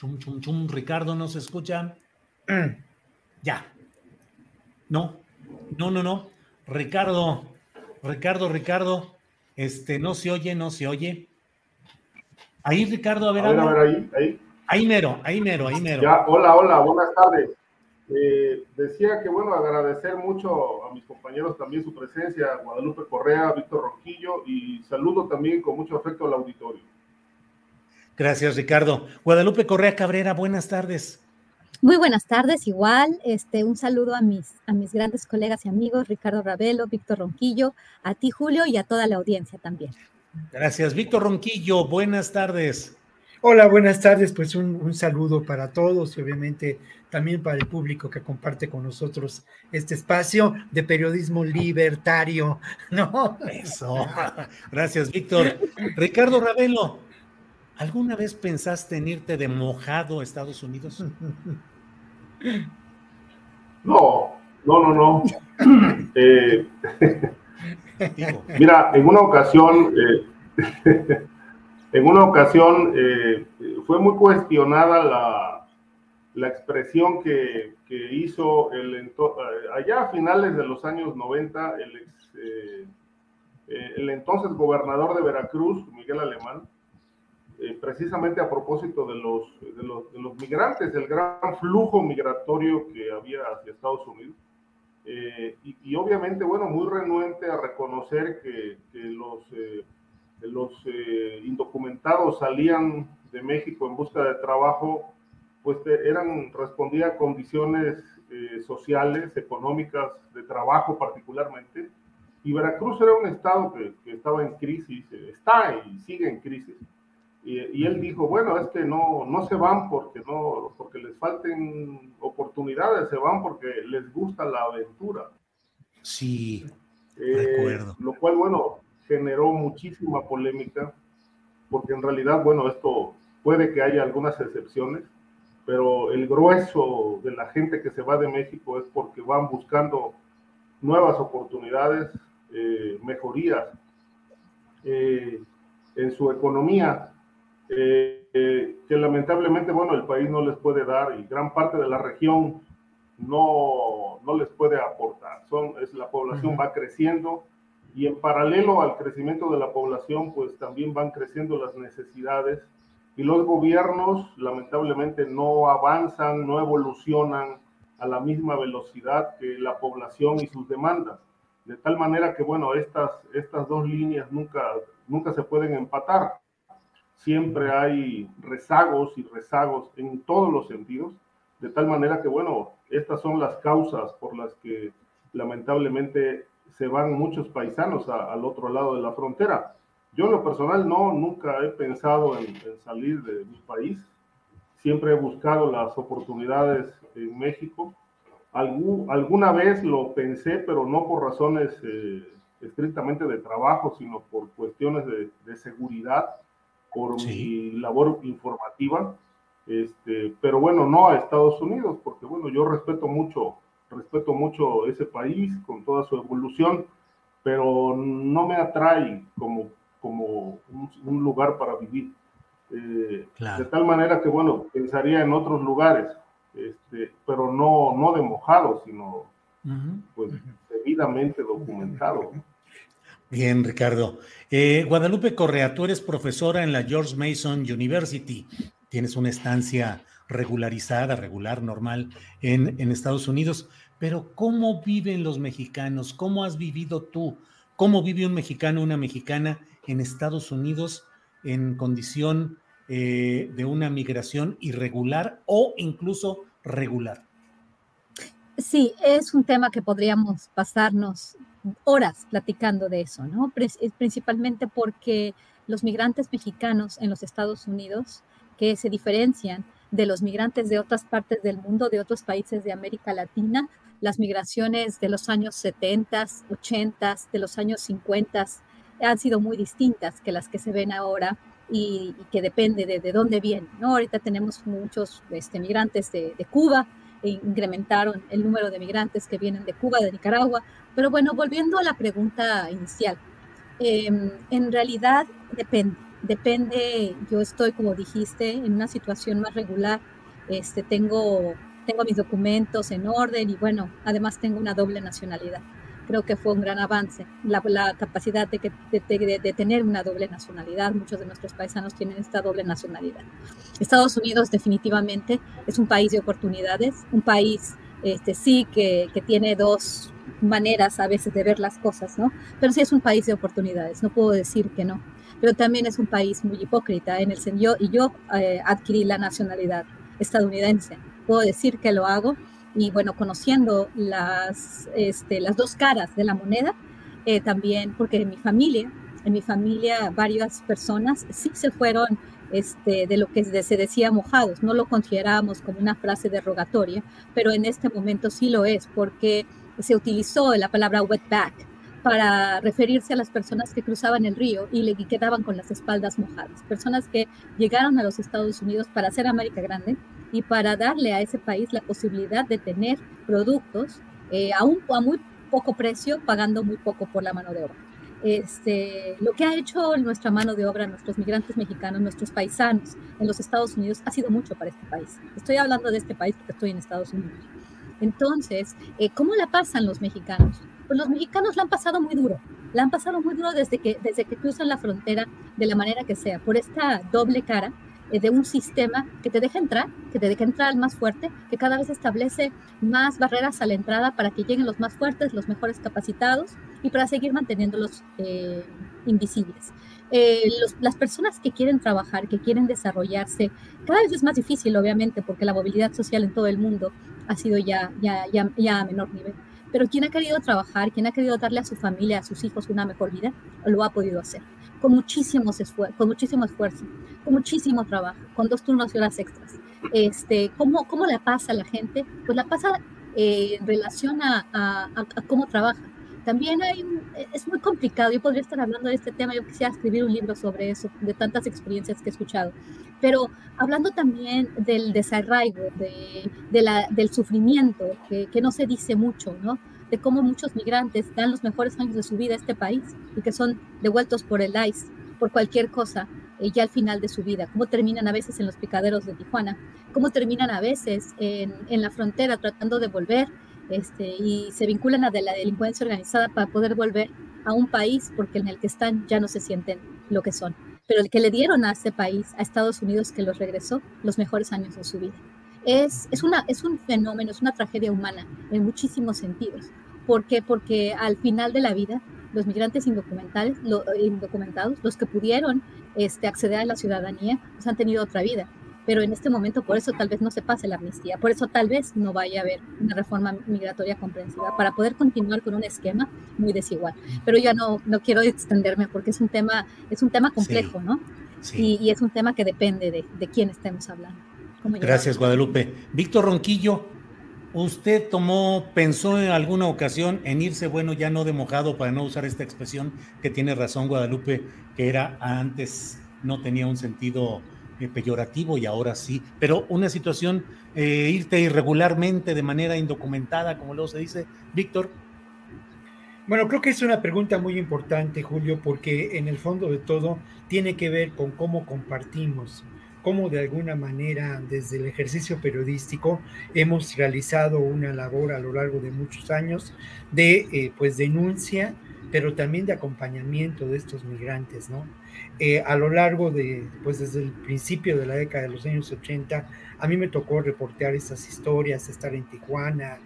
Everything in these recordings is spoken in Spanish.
Chum, chum, chum. Ricardo, ¿no se escucha? ya. No, no, no, no. Ricardo, Ricardo, Ricardo, este, no se oye, no se oye. Ahí, Ricardo, a ver. A ver, a ver, ahí, ahí. Ahí mero, ahí mero, ahí mero. Ya, hola, hola, buenas tardes. Eh, decía que, bueno, agradecer mucho a mis compañeros también su presencia, Guadalupe Correa, Víctor Ronquillo, y saludo también con mucho afecto al auditorio. Gracias, Ricardo. Guadalupe Correa Cabrera, buenas tardes. Muy buenas tardes, igual, este, un saludo a mis, a mis grandes colegas y amigos, Ricardo Ravelo, Víctor Ronquillo, a ti, Julio, y a toda la audiencia también. Gracias, Víctor Ronquillo, buenas tardes. Hola, buenas tardes, pues un, un, saludo para todos y obviamente también para el público que comparte con nosotros este espacio de periodismo libertario, ¿no? Eso. Gracias, Víctor. Ricardo Ravelo, ¿Alguna vez pensaste en irte de mojado a Estados Unidos? No, no, no, no. eh, mira, en una ocasión, eh, en una ocasión eh, fue muy cuestionada la, la expresión que, que, hizo el allá a finales de los años 90 el, ex, el entonces gobernador de Veracruz, Miguel Alemán, eh, precisamente a propósito de los, de los, de, los, migrantes, del gran flujo migratorio que había hacia Estados Unidos. Eh, y, y, obviamente, bueno, muy renuente a reconocer que, que los, eh, los indocumentados salían de México en busca de trabajo, pues eran, respondía a condiciones sociales, económicas, de trabajo particularmente. Y Veracruz era un estado que, que estaba en crisis, está y sigue en crisis y, y, él dijo, bueno, es que no, no se van porque, no, porque les falten oportunidades, se van porque les gusta la aventura. Sí, eh, recuerdo. Lo cual, bueno, generó muchísima polémica, porque en realidad, bueno, esto puede que haya algunas excepciones, pero el grueso de la gente que se va de México es porque van buscando nuevas oportunidades, eh, mejorías eh, en su economía eh, eh, que lamentablemente, bueno, el país no les puede dar y gran parte de la región no, no les puede aportar. Son, es, la población uh -huh. va creciendo y en paralelo al crecimiento de la población, pues también van creciendo las necesidades y los gobiernos lamentablemente no avanzan, no evolucionan a la misma velocidad que la población y sus demandas. De tal manera que, bueno, estas, estas dos líneas nunca, nunca se pueden empatar siempre hay rezagos y rezagos en todos los sentidos, de tal manera que, bueno, estas son las causas por las que lamentablemente se van muchos paisanos al otro lado de la frontera. Yo en lo personal no, nunca he pensado en, salir de mi país. siempre he buscado las oportunidades en México. alguna vez lo pensé, pero no por razones eh, estrictamente de trabajo, sino por cuestiones de, seguridad, por mi labor informativa. Este, pero bueno, no a Estados Unidos, porque bueno, yo respeto mucho, respeto mucho ese país con toda su evolución, pero no me atrae como, como un lugar para vivir. Eh, de tal manera que, bueno, pensaría en otros lugares, este, pero no, no de mojado, sino pues debidamente documentado. Bien, Ricardo. Eh, Guadalupe Correa, tú eres profesora en la George Mason University. Tienes una estancia regularizada, regular, normal en, en Estados Unidos. Pero ¿cómo viven los mexicanos? ¿Cómo has vivido tú? ¿Cómo vive un mexicano, una mexicana en Estados Unidos en condición eh, de una migración irregular o incluso regular. Sí, es un tema que podríamos pasarnos horas platicando de eso, ¿no? Principalmente porque los migrantes mexicanos en los Estados Unidos, que se diferencian de los migrantes de otras partes del mundo, de otros países de América Latina, las migraciones de los años 70, 80, de los años 50 han sido muy distintas que las que se ven ahora y, que depende de, de, dónde vienen. ¿no? Ahorita tenemos muchos este, migrantes de, de, Cuba, incrementaron el número de migrantes que vienen de Cuba, de Nicaragua. Pero bueno, volviendo a la pregunta inicial, em, en realidad depende. Depende, yo estoy, como dijiste, en una situación más regular. Este, tengo, tengo mis documentos en orden y bueno, además tengo una doble nacionalidad creo que fue un gran avance. La, capacidad de, que, de, tener una doble nacionalidad, muchos de nuestros paisanos tienen esta doble nacionalidad. Estados Unidos definitivamente es un país de oportunidades, un país, este, sí, que, que tiene dos maneras a veces de ver las cosas, ¿no? Pero sí es un país de oportunidades, no puedo decir que no. Pero también es un país muy hipócrita en el sentido, y yo eh, adquirí la nacionalidad estadounidense. Puedo decir que lo hago y bueno, conociendo las, este, las dos caras de la moneda, eh, también porque en mi familia, en mi familia varias personas sí se fueron este, de lo que se decía mojados, no lo considerábamos como una frase derogatoria, pero en este momento sí lo es porque se utilizó la palabra wetback para referirse a las personas que cruzaban el río y le quedaban con las espaldas mojadas, personas que llegaron a los Estados Unidos para hacer América grande y para darle a ese país la posibilidad de tener productos eh, a, un, a muy poco precio, pagando muy poco por la mano de obra. Este, lo que ha hecho nuestra mano de obra, nuestros migrantes mexicanos, nuestros paisanos en los Estados Unidos, ha sido mucho para este país. Estoy hablando de este país porque estoy en Estados Unidos. Entonces, eh, ¿cómo la pasan los mexicanos? Pues los mexicanos la han pasado muy duro. La han pasado muy duro desde que, desde que cruzan la frontera de la manera que sea, por esta doble cara de un sistema que te deja entrar, que te deja entrar al más fuerte, que cada vez establece más barreras a la entrada para que lleguen los más fuertes, los mejores capacitados y para seguir manteniéndolos eh, invisibles. Eh, las personas que quieren trabajar, que quieren desarrollarse, cada vez es más difícil, obviamente, porque la movilidad social en todo el mundo ha sido ya, ya, ya, ya a menor nivel. Pero quien ha querido trabajar, quien ha querido darle a su familia, a sus hijos una mejor vida, lo ha podido hacer con, muchísimos con muchísimo esfuerzo, con muchísimo trabajo, con dos turnos y horas extras. Este, ¿cómo, ¿Cómo la pasa la gente? Pues la pasa eh, en relación a, a, cómo trabaja. También hay es muy complicado, yo podría estar hablando de este tema, yo quisiera escribir un libro sobre eso, de tantas experiencias que he escuchado, pero hablando también del desarraigo, de, del sufrimiento, que, que no se dice mucho, ¿no? De cómo muchos migrantes dan los mejores años de su vida a este país y que son devueltos por el ICE, por cualquier cosa, eh, ya al final de su vida, cómo terminan a veces en los picaderos de Tijuana, cómo terminan a veces en, en la frontera tratando de volver este, y se vinculan a de la delincuencia organizada para poder volver a un país porque en el que están ya no se sienten lo que son. Pero el que le dieron a ese país, a Estados Unidos, que los regresó los mejores años de su vida. Es, es, una, es un fenómeno, es una tragedia humana en muchísimos sentidos. ¿Por qué? Porque al final de la vida, los migrantes indocumentados, indocumentados los que pudieron este, acceder a la ciudadanía, pues han tenido otra vida. Pero en este momento, por eso tal vez no se pase la amnistía, por eso tal vez no vaya a haber una reforma migratoria comprensiva para poder continuar con un esquema muy desigual. Pero ya no, no quiero extenderme porque es un tema, es un tema complejo, ¿no? Y, y, es un tema que depende de, de quién estemos hablando. Gracias, Guadalupe. Víctor Ronquillo, ¿usted tomó, pensó en alguna ocasión en irse, bueno, ya no de mojado, para no usar esta expresión que tiene razón Guadalupe, que era antes, no tenía un sentido eh, peyorativo y ahora sí, pero una situación, eh, irte irregularmente de manera indocumentada, como luego se dice, Víctor. Bueno, creo que es una pregunta muy importante, Julio, porque en el fondo de todo tiene que ver con cómo compartimos cómo de alguna manera desde el ejercicio periodístico hemos realizado una labor a lo largo de muchos años de eh, pues denuncia, pero también de acompañamiento de estos migrantes, ¿no? Eh, a lo largo de, pues desde el principio de la década de los años 80, a mí me tocó reportear esas historias, estar en Tijuana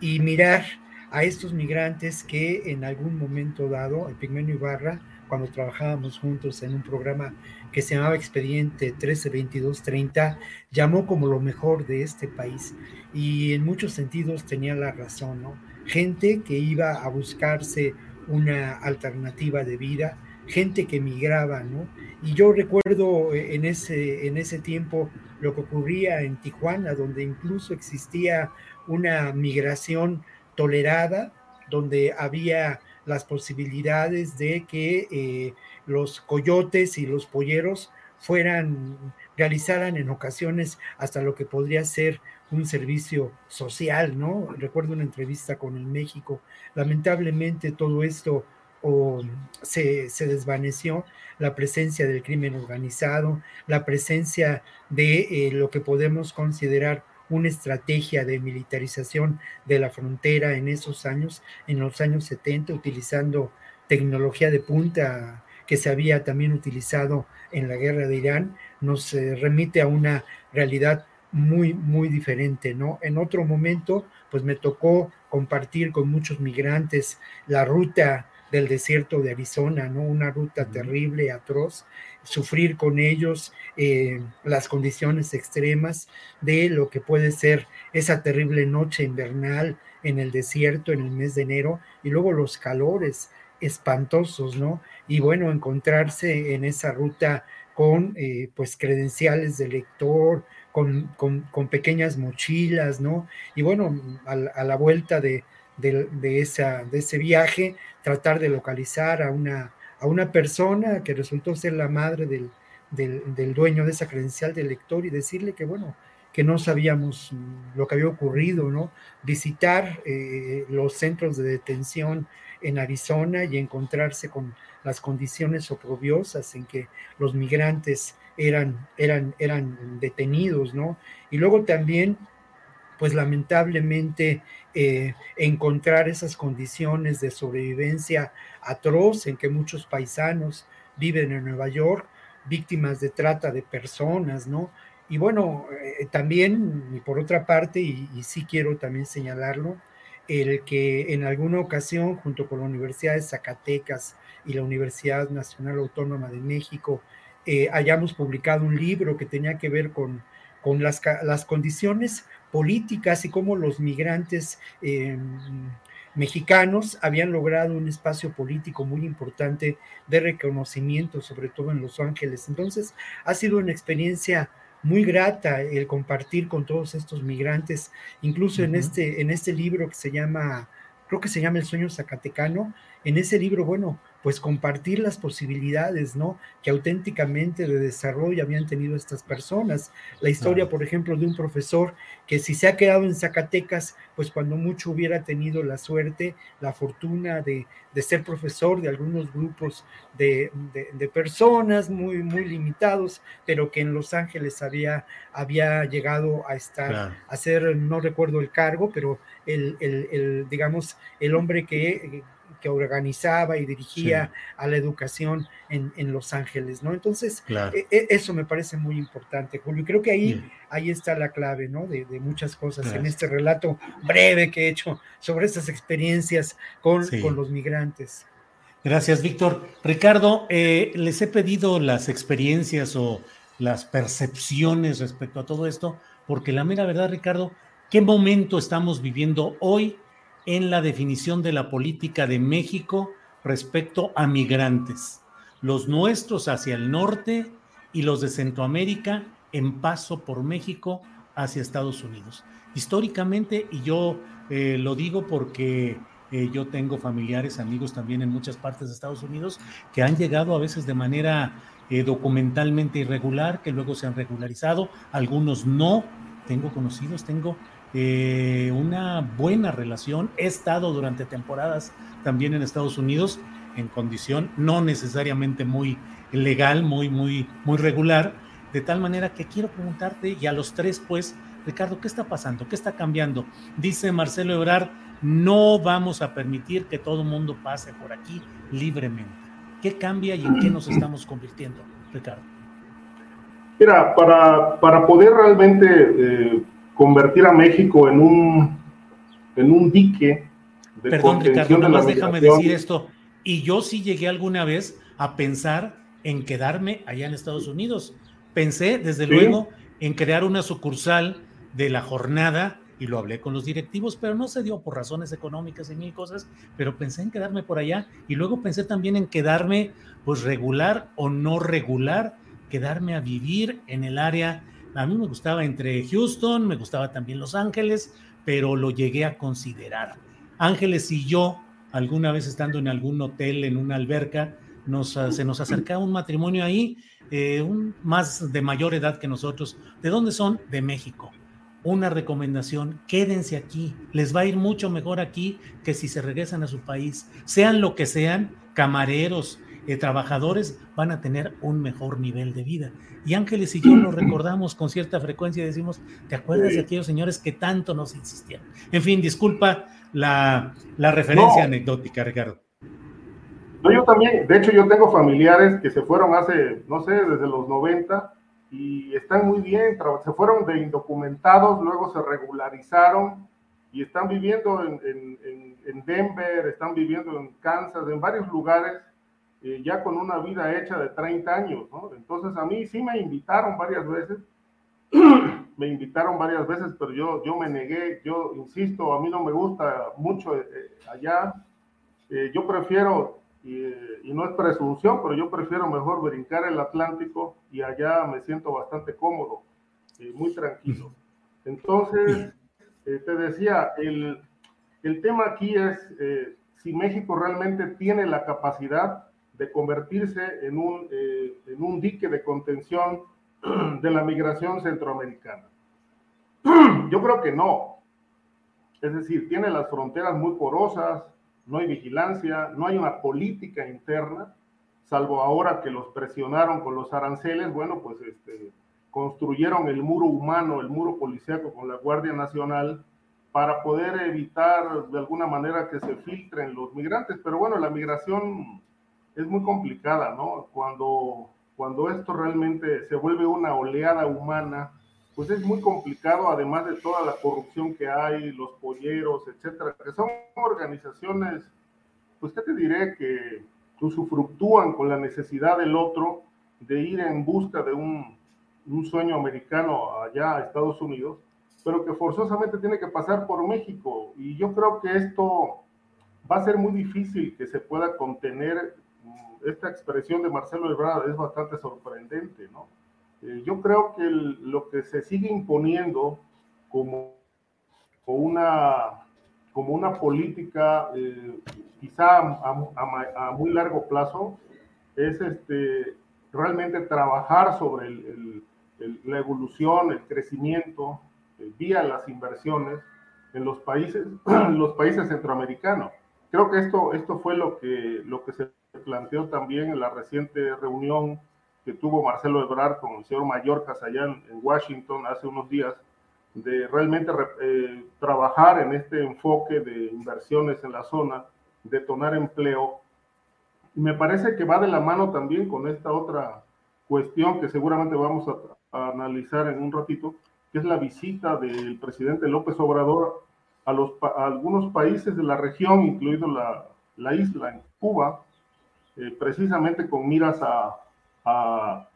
y mirar a estos migrantes que en algún momento dado, el Pigmenio Ibarra, cuando trabajábamos juntos en un programa que se llamaba Expediente 132230, llamó como lo mejor de este país. Y en muchos sentidos tenía la razón, ¿no? Gente que iba a buscarse una alternativa de vida, gente que migraba, ¿no? Y yo recuerdo eh, en ese, en ese tiempo lo que ocurría en Tijuana, donde incluso existía una migración tolerada, donde había las posibilidades de que eh, los coyotes y los polleros fueran, realizaran en ocasiones hasta lo que podría ser un servicio social, ¿no? Recuerdo una entrevista con el México. Lamentablemente todo esto se, desvaneció, la presencia del crimen organizado, la presencia de eh, lo que podemos considerar una estrategia de militarización de la frontera en esos años, en los años 70, utilizando tecnología de punta que se había también utilizado en la guerra de Irán, nos eh, remite a una realidad muy, muy diferente, ¿no? En otro momento, pues me tocó compartir con muchos migrantes la ruta del desierto de Arizona, ¿no? Una ruta terrible, atroz, sufrir con ellos eh, las condiciones extremas de lo que puede ser esa terrible noche invernal en el desierto en el mes de enero y luego los calores espantosos, ¿no? Y bueno, encontrarse en esa ruta con eh, pues credenciales de lector, con, con, pequeñas mochilas, ¿no? Y bueno, a la vuelta de, de, esa, de ese viaje, tratar de localizar a una, a una persona que resultó ser la madre del, del, dueño de esa credencial de lector y decirle que, bueno, que no sabíamos lo que había ocurrido, ¿no? Visitar eh, los centros de detención en Arizona y encontrarse con las condiciones oprobiosas en que los migrantes eran, eran, eran detenidos, ¿no? Y luego también pues lamentablemente eh, encontrar esas condiciones de sobrevivencia atroz en que muchos paisanos viven en Nueva York, víctimas de trata de personas, ¿no? Y bueno, eh, también, y por otra parte, y, sí quiero también señalarlo, el que en alguna ocasión, junto con la Universidad de Zacatecas y la Universidad Nacional Autónoma de México, eh, hayamos publicado un libro que tenía que ver con, con las, las condiciones políticas y cómo los migrantes eh, mexicanos habían logrado un espacio político muy importante de reconocimiento, sobre todo en Los Ángeles. Entonces, ha sido una experiencia muy grata el compartir con todos estos migrantes, incluso en, este, en este libro que se llama, creo que se llama El sueño zacatecano, en ese libro, bueno, pues compartir las posibilidades, ¿no? Que auténticamente de desarrollo habían tenido estas personas. La historia, por ejemplo, de un profesor que si se ha quedado en Zacatecas, pues cuando mucho hubiera tenido la suerte, la fortuna de, ser profesor de algunos grupos de, personas muy, muy limitados, pero que en Los Ángeles había, había llegado a estar, a ser, no recuerdo el cargo, pero el, el digamos, el hombre que que organizaba y dirigía a la educación en, Los Ángeles, ¿no? Entonces, e, e, eso me parece muy importante, Julio. Creo que ahí, ahí está la clave, ¿no? De, muchas cosas en este relato breve que he hecho sobre estas experiencias con, con los migrantes. Gracias, Víctor. Ricardo, eh, les he pedido las experiencias o las percepciones respecto a todo esto, porque la mera verdad, Ricardo, ¿qué momento estamos viviendo hoy en la definición de la política de México respecto a migrantes, los nuestros hacia el norte y los de Centroamérica en paso por México hacia Estados Unidos. Históricamente, y yo eh, lo digo porque eh, yo tengo familiares, amigos también en muchas partes de Estados Unidos que han llegado a veces de manera eh, documentalmente irregular, que luego se han regularizado, algunos no. Tengo conocidos, tengo una buena relación. He estado durante temporadas también en Estados Unidos en condición no necesariamente muy legal, muy, muy, muy regular, de tal manera que quiero preguntarte, y a los tres, pues, Ricardo, ¿qué está pasando? ¿Qué está cambiando? Dice Marcelo Ebrard, no vamos a permitir que todo mundo pase por aquí libremente. ¿Qué cambia y en qué nos estamos convirtiendo, Ricardo? Mira, para, para poder realmente eh, convertir a México en un, en un dique de Perdón, Ricardo, nada más déjame decir esto. Y yo sí llegué alguna vez a pensar en quedarme allá en Estados Unidos. Pensé, desde luego, en crear una sucursal de la jornada y lo hablé con los directivos, pero no se dio por razones económicas y mil cosas, pero pensé en quedarme por allá y luego pensé también en quedarme pues regular o no regular, quedarme a vivir en el área, a mí me gustaba entre Houston, me gustaba también Los Ángeles, pero lo llegué a considerar. Ángeles y yo, alguna vez estando en algún hotel, en una alberca, nos, se nos acercaba un matrimonio ahí, eh, un, más de mayor edad que nosotros. ¿De dónde son? De México una recomendación, quédense aquí, les va a ir mucho mejor aquí que si se regresan a su país, sean lo que sean, camareros, eh, trabajadores, van a tener un mejor nivel de vida. Y Ángeles y yo lo recordamos con cierta frecuencia y decimos, ¿te acuerdas de aquellos señores que tanto nos insistieron? En fin, disculpa la, referencia anecdótica, Ricardo. No, yo también, de hecho yo tengo familiares que se fueron hace, no sé, desde los 90 y están muy bien, se fueron de indocumentados, luego se regularizaron y están viviendo en, en, Denver, están viviendo en Kansas, en varios lugares, eh, ya con una vida hecha de 30 años, ¿no? Entonces a mí sí me invitaron varias veces, me invitaron varias veces, pero yo, yo me negué, yo insisto, a mí no me gusta mucho eh, eh, allá, yo prefiero y, no es presunción, pero yo prefiero mejor brincar el Atlántico y allá me siento bastante cómodo y muy tranquilo. Entonces, eh, te decía, el, el, tema aquí es eh, si México realmente tiene la capacidad de convertirse en un, eh, en un dique de contención de la migración centroamericana. Yo creo que no. Es decir, tiene las fronteras muy porosas, no hay vigilancia, no hay una política interna, salvo ahora que los presionaron con los aranceles, bueno, pues este, construyeron el muro humano, el muro policíaco con la Guardia Nacional para poder evitar de alguna manera que se filtren los migrantes. Pero bueno, la migración es muy complicada, ¿no? Cuando, cuando esto realmente se vuelve una oleada humana, pues es muy complicado, además de toda la corrupción que hay, los polleros, etcétera, que son organizaciones, pues qué te diré, que usufructúan con la necesidad del otro de ir en busca de un, un sueño americano allá a Estados Unidos, pero que forzosamente tiene que pasar por México. Y yo creo que esto va a ser muy difícil que se pueda contener. Esta expresión de Marcelo Ebrard es bastante sorprendente, ¿no? Eh, yo creo que lo que se sigue imponiendo como, como, una, como una política eh, quizá a, muy largo plazo es este, realmente trabajar sobre la evolución, el crecimiento eh, vía las inversiones en los países, los países centroamericanos. Creo que esto, esto fue lo que, lo que se planteó también en la reciente reunión que tuvo Marcelo Ebrard con el señor Mallorcas allá en, Washington hace unos días, de realmente eh, trabajar en este enfoque de inversiones en la zona, detonar empleo. Y me parece que va de la mano también con esta otra cuestión que seguramente vamos a, analizar en un ratito, que es la visita del presidente López Obrador a, algunos países de la región, incluido la, la isla en Cuba, eh, precisamente con miras a,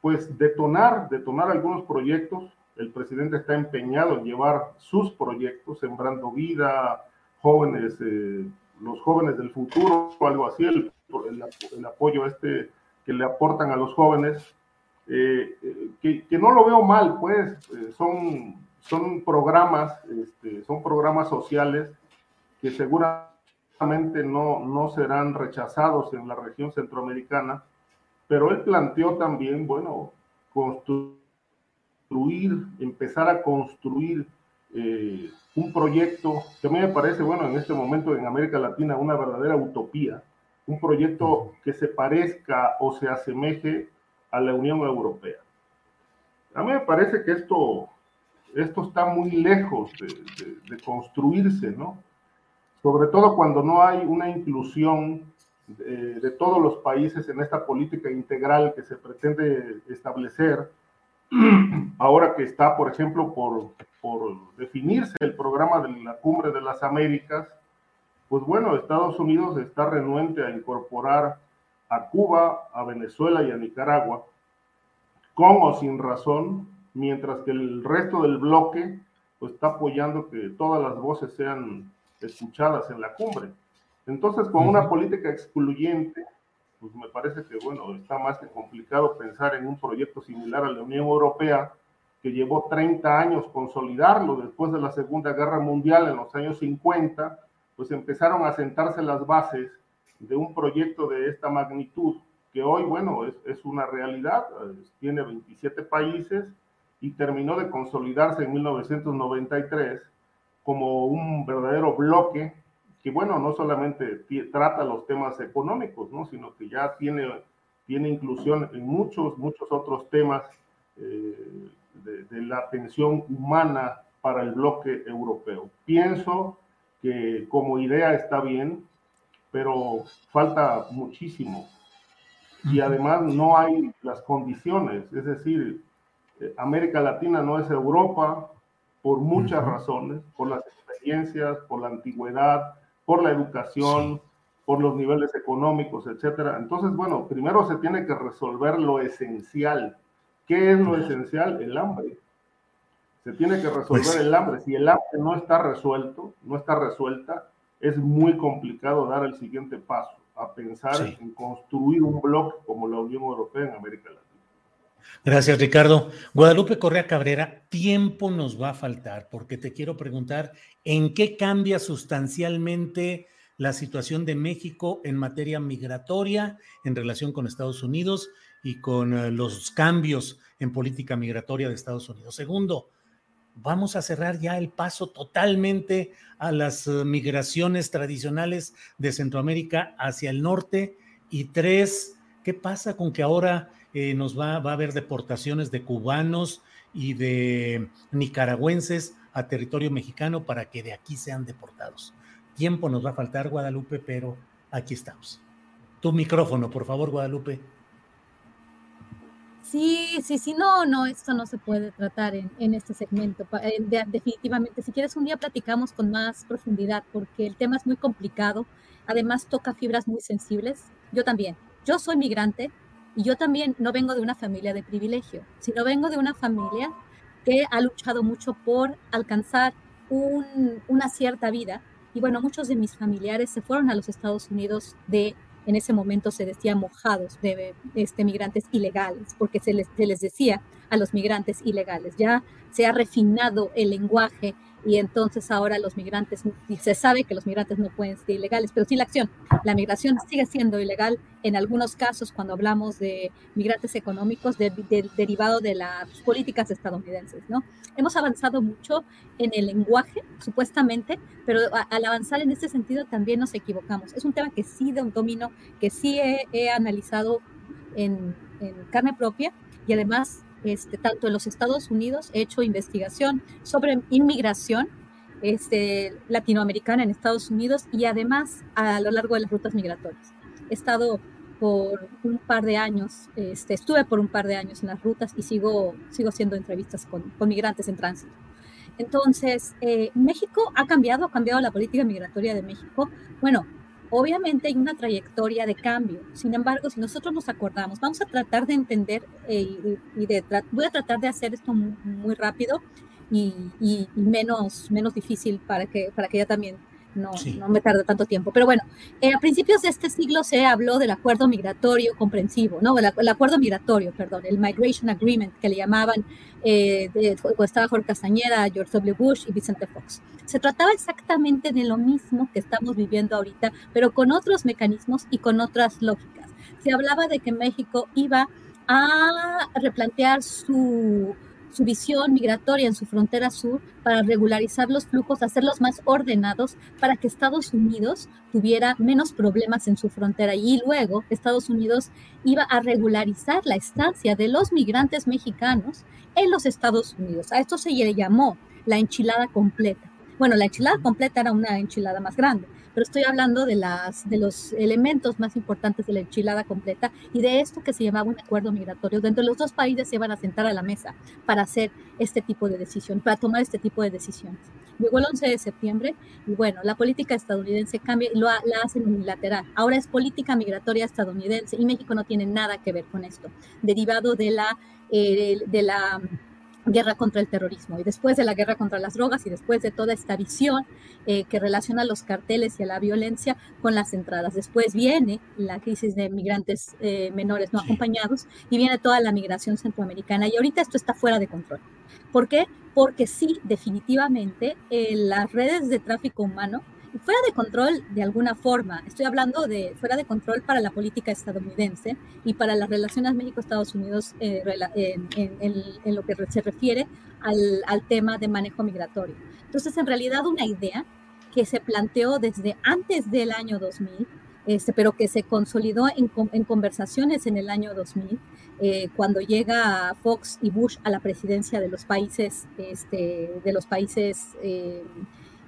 pues detonar, detonar algunos proyectos. El presidente está empeñado en llevar sus proyectos, sembrando vida, jóvenes, eh, los jóvenes del futuro, o algo así, el, apoyo este que le aportan a los jóvenes. eh, que, que, no lo veo mal, pues son, son programas, este, son programas sociales que seguramente no, no serán rechazados en la región centroamericana, pero él planteó también, bueno, construir, empezar a construir eh, un proyecto que a mí me parece, bueno, en este momento en América Latina una verdadera utopía, un proyecto que se parezca o se asemeje a la Unión Europea. A mí me parece que esto, esto está muy lejos de, construirse, ¿no? Sobre todo cuando no hay una inclusión de, de, todos los países en esta política integral que se pretende establecer, ahora que está, por ejemplo, por, por definirse el programa de la Cumbre de las Américas, pues bueno, Estados Unidos está renuente a incorporar a Cuba, a Venezuela y a Nicaragua, con o sin razón, mientras que el resto del bloque pues, está apoyando que todas las voces sean escuchadas en la cumbre. Entonces, con una política excluyente, pues me parece que, bueno, está más que complicado pensar en un proyecto similar a la Unión Europea, que llevó 30 años consolidarlo después de la Segunda Guerra Mundial en los años 50, pues empezaron a sentarse las bases de un proyecto de esta magnitud, que hoy, bueno, es, es una realidad, tiene 27 países y terminó de consolidarse en 1993 como un verdadero bloque que, bueno, no solamente trata los temas económicos, ¿no? sino que ya tiene, tiene inclusión en muchos, muchos otros temas eh, de, la atención humana para el bloque europeo. Pienso que como idea está bien, pero falta muchísimo. Y además no hay las condiciones, es decir, eh, América Latina no es Europa por muchas razones, por las experiencias, por la antigüedad, por la educación, por los niveles económicos, etcétera. Entonces, bueno, primero se tiene que resolver lo esencial, ¿Qué es lo esencial? El hambre. Se tiene que resolver pues el hambre. Si el hambre no está resuelto, no está resuelta, es muy complicado dar el siguiente paso, a pensar en construir un bloque como la Unión Europea en América Latina. Gracias, Ricardo. Guadalupe Correa Cabrera, tiempo nos va a faltar porque te quiero preguntar en qué cambia sustancialmente la situación de México en materia migratoria en relación con Estados Unidos y con eh, los cambios en política migratoria de Estados Unidos. Segundo, vamos a cerrar ya el paso totalmente a las eh, migraciones tradicionales de Centroamérica hacia el norte. Y tres, ¿qué pasa con que ahora eh, nos va, va, a haber deportaciones de cubanos y de nicaragüenses a territorio mexicano para que de aquí sean deportados? Tiempo nos va a faltar, Guadalupe, pero aquí estamos. Tu micrófono, por favor, Guadalupe. Sí, sí, sí, no, no, esto no se puede tratar en, este segmento. Eh, definitivamente, si quieres un día platicamos con más profundidad porque el tema es muy complicado, además toca fibras muy sensibles. Yo también, yo soy migrante y yo también no vengo de una familia de privilegio, sino vengo de una familia que ha luchado mucho por alcanzar una cierta vida. Y bueno, muchos de mis familiares se fueron a los Estados Unidos de en ese momento se decía mojados de este, migrantes ilegales, porque se les, se les decía a los migrantes ilegales. Ya se ha refinado el lenguaje y entonces ahora los migrantes, se sabe que los migrantes no pueden ser ilegales, pero sí la acción. La migración sigue siendo ilegal en algunos casos cuando hablamos de migrantes económicos derivado de las políticas estadounidenses, ¿no? Hemos avanzado mucho en el lenguaje, supuestamente, pero al avanzar en ese sentido también nos equivocamos. Es un tema que sí de domino, que sí he, analizado en, en carne propia y además este, tanto en los Estados Unidos, he hecho investigación sobre inmigración este, latinoamericana en Estados Unidos y además a lo largo de las rutas migratorias. He estado por un par de años, este, estuve por un par de años en las rutas y sigo, sigo haciendo entrevistas con, con migrantes en tránsito. Entonces, eh, México ha cambiado, ha cambiado la política migratoria de México. Bueno, Obviamente hay una trayectoria de cambio. Sin embargo, si nosotros nos acordamos, vamos a tratar de entender eh, y, de voy a tratar de hacer esto muy, rápido y, menos, menos difícil para que, para que ella también no, no me tarda tanto tiempo. Pero bueno, eh, a principios de este siglo se habló del acuerdo migratorio comprensivo, ¿no? El, acuerdo migratorio, perdón, el Migration Agreement, que le llamaban, eh, de, estaba Jorge Castañeda, George W. Bush y Vicente Fox. Se trataba exactamente de lo mismo que estamos viviendo ahorita, pero con otros mecanismos y con otras lógicas. Se hablaba de que México iba a replantear su su visión migratoria en su frontera sur para regularizar los flujos, hacerlos más ordenados para que Estados Unidos tuviera menos problemas en su frontera y luego Estados Unidos iba a regularizar la estancia de los migrantes mexicanos en los Estados Unidos. A esto se le llamó la enchilada completa. Bueno, la enchilada completa era una enchilada más grande, pero estoy hablando de, las, de los elementos más importantes de la enchilada completa y de esto que se llamaba un acuerdo migratorio, donde los dos países se iban a sentar a la mesa para hacer este tipo de decisión, para tomar este tipo de decisiones. Llegó el 11 de septiembre y bueno, la política estadounidense cambia lo, la hacen unilateral. Ahora es política migratoria estadounidense y México no tiene nada que ver con esto, derivado de la, eh, de la guerra contra el terrorismo. Y después de la guerra contra las drogas y después de toda esta visión eh, que relaciona los carteles y a la violencia con las entradas. Después viene la crisis de migrantes eh, menores no acompañados y viene toda la migración centroamericana. Y ahorita esto está fuera de control. ¿Por qué? Porque sí, definitivamente, eh, las redes de tráfico humano fuera de control de alguna forma. Estoy hablando de fuera de control para la política estadounidense y para las relaciones México-Estados Unidos eh, en, lo que se refiere al, al, tema de manejo migratorio. Entonces, en realidad, una idea que se planteó desde antes del año 2000, este, pero que se consolidó en, en conversaciones en el año 2000, eh, cuando llega Fox y Bush a la presidencia de los países, este, de los países eh,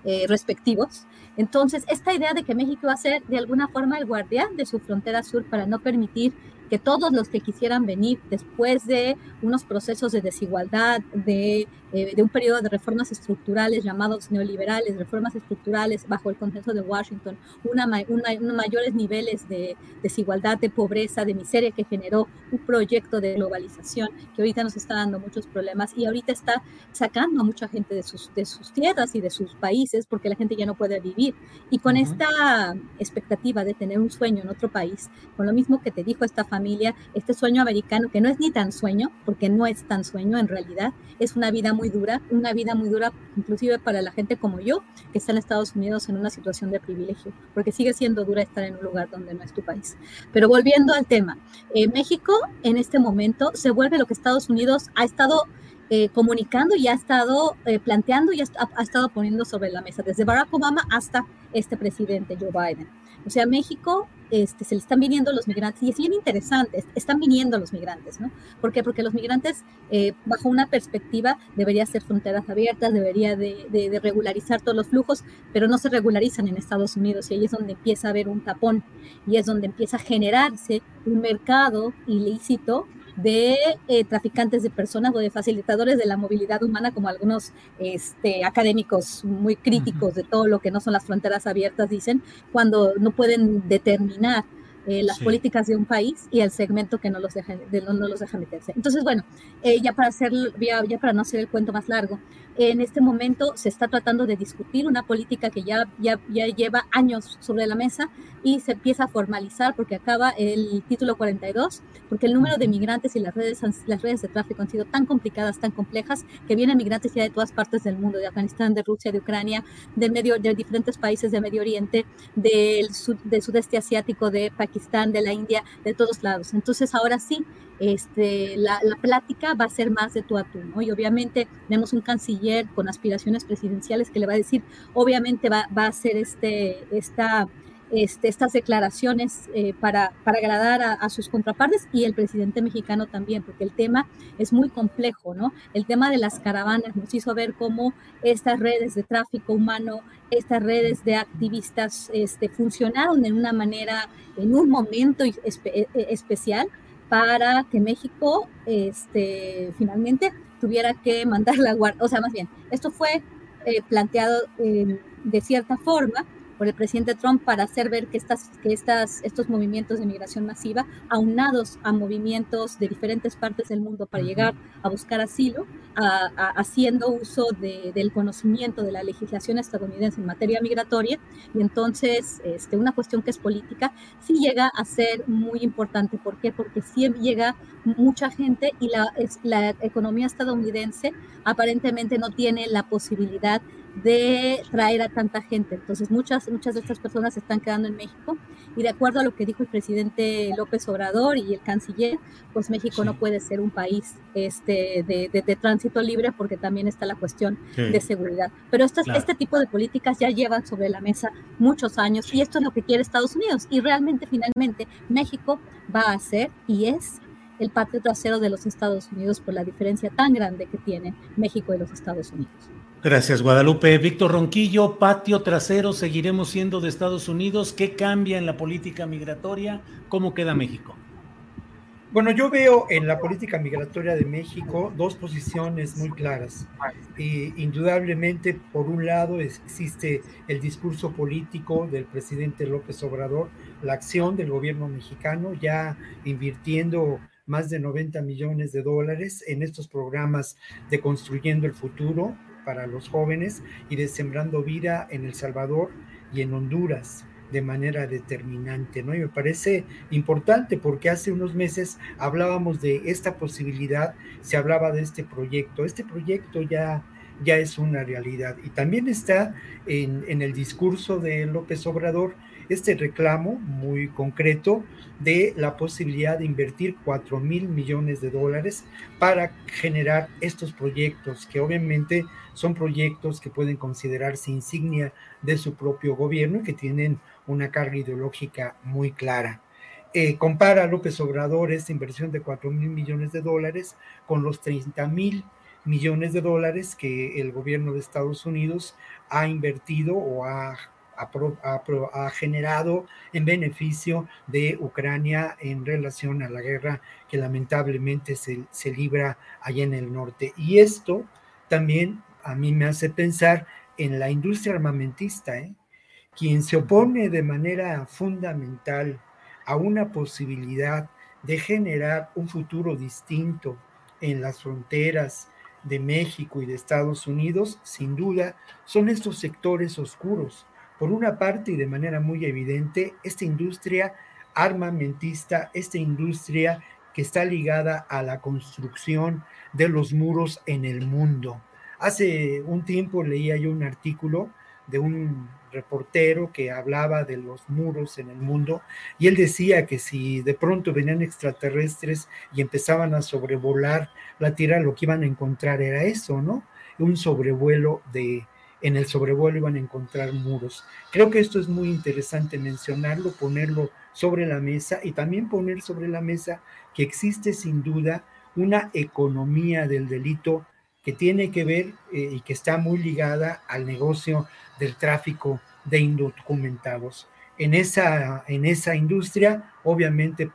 eh, respectivos. Entonces, esta idea de que México va a ser de alguna forma el guardián de su frontera sur para no permitir que todos los que quisieran venir después de unos procesos de desigualdad, de, eh, de, un periodo de reformas estructurales llamados neoliberales, reformas estructurales bajo el consenso de Washington, una, unos mayores niveles de desigualdad, de pobreza, de miseria que generó un proyecto de globalización que ahorita nos está dando muchos problemas y ahorita está sacando a mucha gente de sus, de sus tierras y de sus países porque la gente ya no puede vivir. Y con esta expectativa de tener un sueño en otro país, con lo mismo que te dijo esta familia, este sueño americano, que no es ni tan sueño, porque no es tan sueño en realidad, es una vida muy dura, una vida muy dura inclusive para la gente como yo, que está en Estados Unidos en una situación de privilegio, porque sigue siendo dura estar en un lugar donde no es tu país. Pero volviendo al tema, eh, México en este momento se vuelve lo que Estados Unidos ha estado eh, comunicando y ha estado eh, planteando y ha, ha, estado poniendo sobre la mesa, desde Barack Obama hasta este presidente Joe Biden. O sea, México este, se le están viniendo los migrantes, y es bien interesante, están viniendo los migrantes, ¿no? ¿Por qué? Porque los migrantes, eh, bajo una perspectiva, debería ser fronteras abiertas, debería de, regularizar todos los flujos, pero no se regularizan en Estados Unidos, y ahí es donde empieza a haber un tapón, y es donde empieza a generarse un mercado ilícito de eh, traficantes de personas o de facilitadores de la movilidad humana, como algunos este, académicos muy críticos de todo lo que no son las fronteras abiertas dicen, cuando no pueden determinar eh, las políticas de un país y el segmento que no los deja, no, los deja meterse. Entonces, bueno, eh, ya, para hacer, ya, ya, para no hacer el cuento más largo, en este momento se está tratando de discutir una política que ya, ya, ya lleva años sobre la mesa y se empieza a formalizar porque acaba el título 42, porque el número de migrantes y las redes, las redes de tráfico han sido tan complicadas, tan complejas, que vienen migrantes ya de todas partes del mundo, de Afganistán, de Rusia, de Ucrania, de, medio, de diferentes países de Medio Oriente, del, del sudeste asiático, de Pakistán, de la India, de todos lados. Entonces ahora sí, este, la, plática va a ser más de tú a tú, ¿no? Y obviamente tenemos un canciller con aspiraciones presidenciales que le va a decir, obviamente va, a hacer este, esta este, estas declaraciones eh, para, para, agradar a, sus contrapartes y el presidente mexicano también, porque el tema es muy complejo, ¿no? El tema de las caravanas nos hizo ver cómo estas redes de tráfico humano, estas redes de activistas este, funcionaron de una manera, en un momento e, e, especial para que México este, finalmente tuviera que mandar la guardia, o sea, más bien, esto fue eh, planteado de cierta forma por el presidente Trump para hacer ver que, estas, que estas, estos movimientos de migración masiva, aunados a movimientos de diferentes partes del mundo para llegar a buscar asilo, haciendo uso del conocimiento de la legislación estadounidense en materia migratoria, y entonces este, una cuestión que es política, sí llega a ser muy importante. ¿Por qué? Porque sí llega mucha gente y la, la economía estadounidense aparentemente no tiene la posibilidad de traer a tanta gente. Entonces, muchas, muchas de estas personas se están quedando en México y de acuerdo a lo que dijo el presidente López Obrador y el canciller, pues México no puede ser un país este, de, tránsito libre porque también está la cuestión de seguridad. Pero este tipo de políticas ya llevan sobre la mesa muchos años y esto es lo que quiere Estados Unidos y realmente, finalmente, México va a ser y es el patio trasero de los Estados Unidos por la diferencia tan grande que tiene México y los Estados Unidos. Gracias, Guadalupe. Víctor Ronquillo, patio trasero, seguiremos siendo de Estados Unidos. ¿Qué cambia en la política migratoria? ¿Cómo queda México? Bueno, yo veo en la política migratoria de México dos posiciones muy claras. Y indudablemente, por un lado, existe el discurso político del presidente López Obrador, la acción del gobierno mexicano ya invirtiendo más de 90 millones de dólares en estos programas de Construyendo el Futuro para los jóvenes y de Sembrando Vida en El Salvador y en Honduras de manera determinante, ¿no? Y me parece importante porque hace unos meses hablábamos de esta posibilidad, se hablaba de este proyecto. Este proyecto ya, ya es una realidad y también está en, en el discurso de López Obrador este reclamo muy concreto de la posibilidad de invertir 4 mil millones de dólares para generar estos proyectos, que obviamente son proyectos que pueden considerarse insignia de su propio gobierno y que tienen una carga ideológica muy clara. Eh, compara López Obrador esta inversión de 4 mil millones de dólares con los 30 mil millones de dólares que el gobierno de Estados Unidos ha invertido o ha ha, generado en beneficio de Ucrania en relación a la guerra que lamentablemente se, se libra allá en el norte. Y esto también a mí me hace pensar en la industria armamentista, ¿eh? quien se opone de manera fundamental a una posibilidad de generar un futuro distinto en las fronteras de México y de Estados Unidos, sin duda, son estos sectores oscuros por una parte y de manera muy evidente, esta industria armamentista, esta industria que está ligada a la construcción de los muros en el mundo. Hace un tiempo leía yo un artículo de un reportero que hablaba de los muros en el mundo y él decía que si de pronto venían extraterrestres y empezaban a sobrevolar la Tierra, lo que iban a encontrar era eso, ¿no? Un sobrevuelo de, en el sobrevuelo iban a encontrar muros. Creo que esto es muy interesante mencionarlo, ponerlo sobre la mesa y también poner sobre la mesa que existe sin duda una economía del delito que tiene que ver eh, y que está muy ligada al negocio del tráfico de indocumentados. En esa, en esa industria, obviamente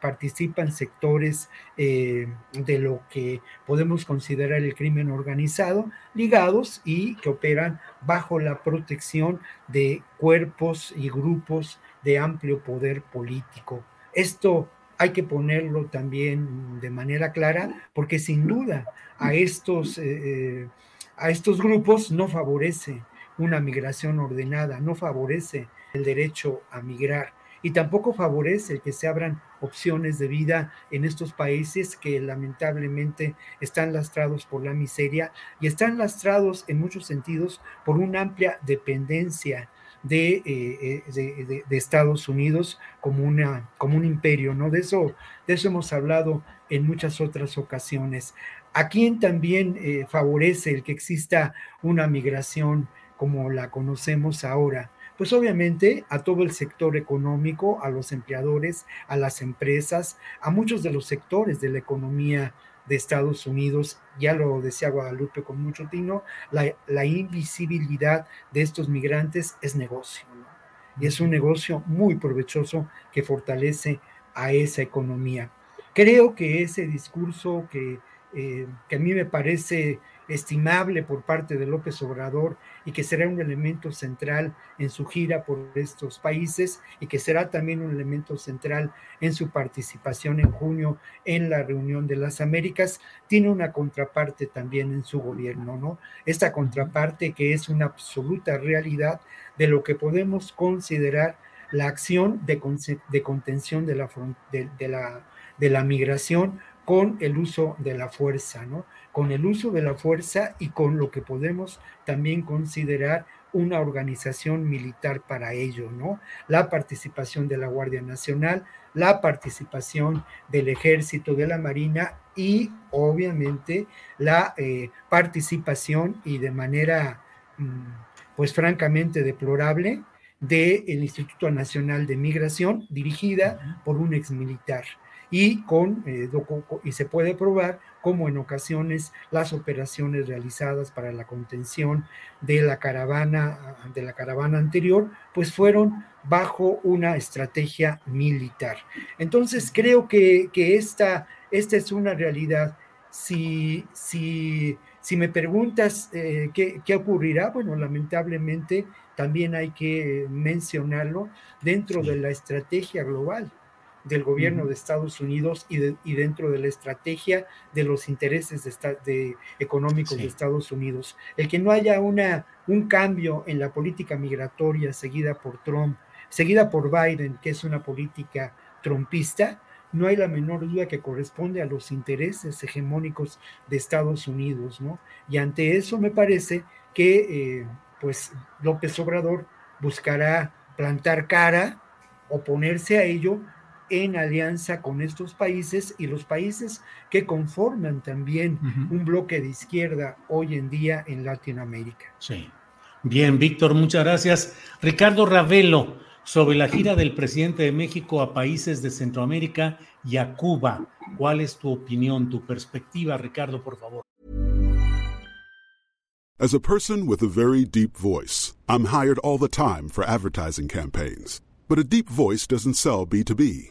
participan sectores eh, de lo que podemos considerar el crimen organizado, ligados y que operan bajo la protección de cuerpos y grupos de amplio poder político. Esto hay que ponerlo también de manera clara, porque sin duda a estos, eh, eh, a estos grupos no favorece una migración ordenada, no favorece el derecho a migrar y tampoco favorece el que se abran opciones de vida en estos países que lamentablemente están lastrados por la miseria y están lastrados en muchos sentidos por una amplia dependencia de, eh, eh, Estados Unidos como, una, como un imperio, ¿no? De eso, de eso hemos hablado en muchas otras ocasiones. ¿A quién también eh, favorece el que exista una migración como la conocemos ahora? Pues obviamente a todo el sector económico, a los empleadores, a las empresas, a muchos de los sectores de la economía de Estados Unidos, ya lo decía Guadalupe con mucho tino, la, invisibilidad de estos migrantes es negocio, y es un negocio muy provechoso que fortalece a esa economía. Creo que ese discurso que, eh, que a mí me parece estimable por parte de López Obrador y que será un elemento central en su gira por estos países y que será también un elemento central en su participación en junio en la reunión de las Américas, tiene una contraparte también en su gobierno, ¿no? Esta contraparte que es una absoluta realidad de lo que podemos considerar la acción de, contención de la, de, la, de la migración con el uso de la fuerza, ¿no? Con el uso de la fuerza y con lo que podemos también considerar una organización militar para ello, ¿no? La participación de la Guardia Nacional, la participación del Ejército, de la Marina y obviamente la eh, participación y de manera, mm, pues francamente deplorable, del Instituto Nacional de Migración, dirigida por un exmilitar y, con, eh, y se puede probar como en ocasiones las operaciones realizadas para la contención de la caravana, de la caravana anterior, pues fueron bajo una estrategia militar. Entonces creo que, que esta, esta es una realidad. Si, si, si me preguntas eh, ¿qué, ¿qué, ocurrirá, bueno, lamentablemente también hay que mencionarlo dentro de la estrategia global del gobierno de Estados Unidos y, dentro de la estrategia de los intereses de, económicos de Estados Unidos. El que no haya una, un cambio en la política migratoria seguida por Trump, seguida por Biden, que es una política trumpista, no hay la menor duda que corresponde a los intereses hegemónicos de Estados Unidos, ¿no? Y ante eso me parece que, eh, pues, López Obrador buscará plantar cara, oponerse a ello, en alianza con estos países y los países que conforman también un bloque de izquierda hoy en día en Latinoamérica. Sí. Bien, Víctor, muchas gracias. Ricardo Ravelo, sobre la gira del presidente de México a países de Centroamérica y a Cuba. ¿Cuál es tu opinión, tu perspectiva, Ricardo, por favor? As a person with a very deep voice, I'm hired all the time for advertising campaigns. But a deep voice doesn't sell B2B.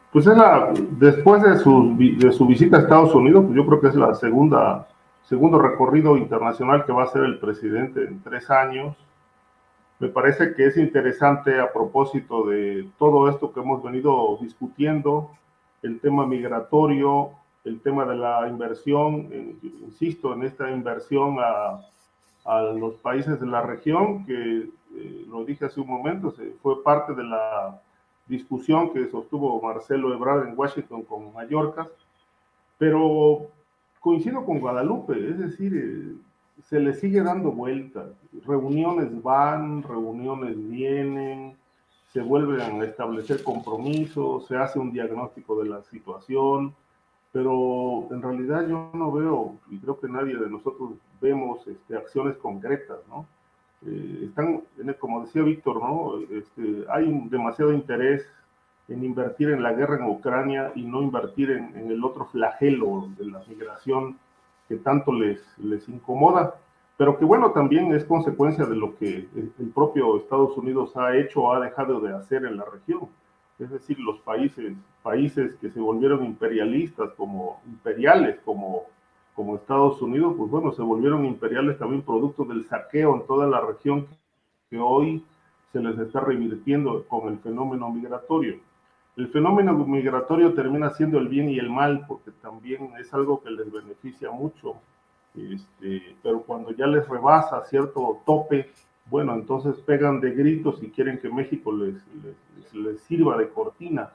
Pues es la, después de su, de su visita a Estados Unidos, pues yo creo que es la segunda, segundo recorrido internacional que va a hacer el presidente en tres años. Me parece que es interesante a propósito de todo esto que hemos venido discutiendo, el tema migratorio, el tema de la inversión, insisto, en esta inversión a, a, los países de la región, que eh, lo dije hace un momento, se, fue parte de la discusión que sostuvo Marcelo Ebrard en Washington con Mallorca, pero coincido con Guadalupe, es decir, eh, se le sigue dando vueltas, reuniones van, reuniones vienen, se vuelven a establecer compromisos, se hace un diagnóstico de la situación, pero en realidad yo no veo, y creo que nadie de nosotros vemos este, acciones concretas, ¿no? Eh, están, como decía Víctor, ¿no? Este, hay demasiado interés en invertir en la guerra en Ucrania y no invertir en, el otro flagelo de la migración que tanto les, les incomoda, pero que bueno, también es consecuencia de lo que el propio Estados Unidos ha hecho o ha dejado de hacer en la región. es decir, los países, países que se volvieron imperialistas como imperiales, como, como Estados Unidos, pues bueno, se volvieron imperiales también producto del saqueo en toda la región que hoy se les está revirtiendo con el fenómeno migratorio. El fenómeno migratorio termina siendo el bien y el mal, porque también es algo que les beneficia mucho, este, pero cuando ya les rebasa cierto tope, bueno, entonces pegan de gritos y quieren que México les, les, sirva de cortina.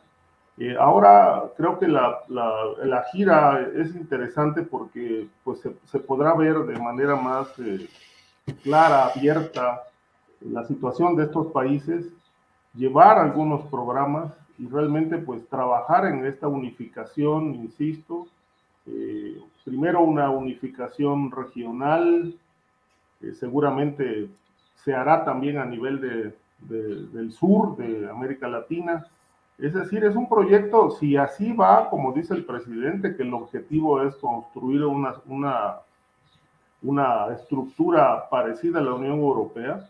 Eh, ahora creo que la, gira es interesante porque pues, se, se podrá ver de manera más eh, clara, abierta, la situación de estos países, llevar algunos programas y realmente pues trabajar en esta unificación, insisto, eh, primero una unificación regional, seguramente se hará también a nivel de, del sur de América Latina. Es decir, es un proyecto, si así va, como dice el presidente, que el objetivo es construir una, una, estructura parecida a la Unión Europea,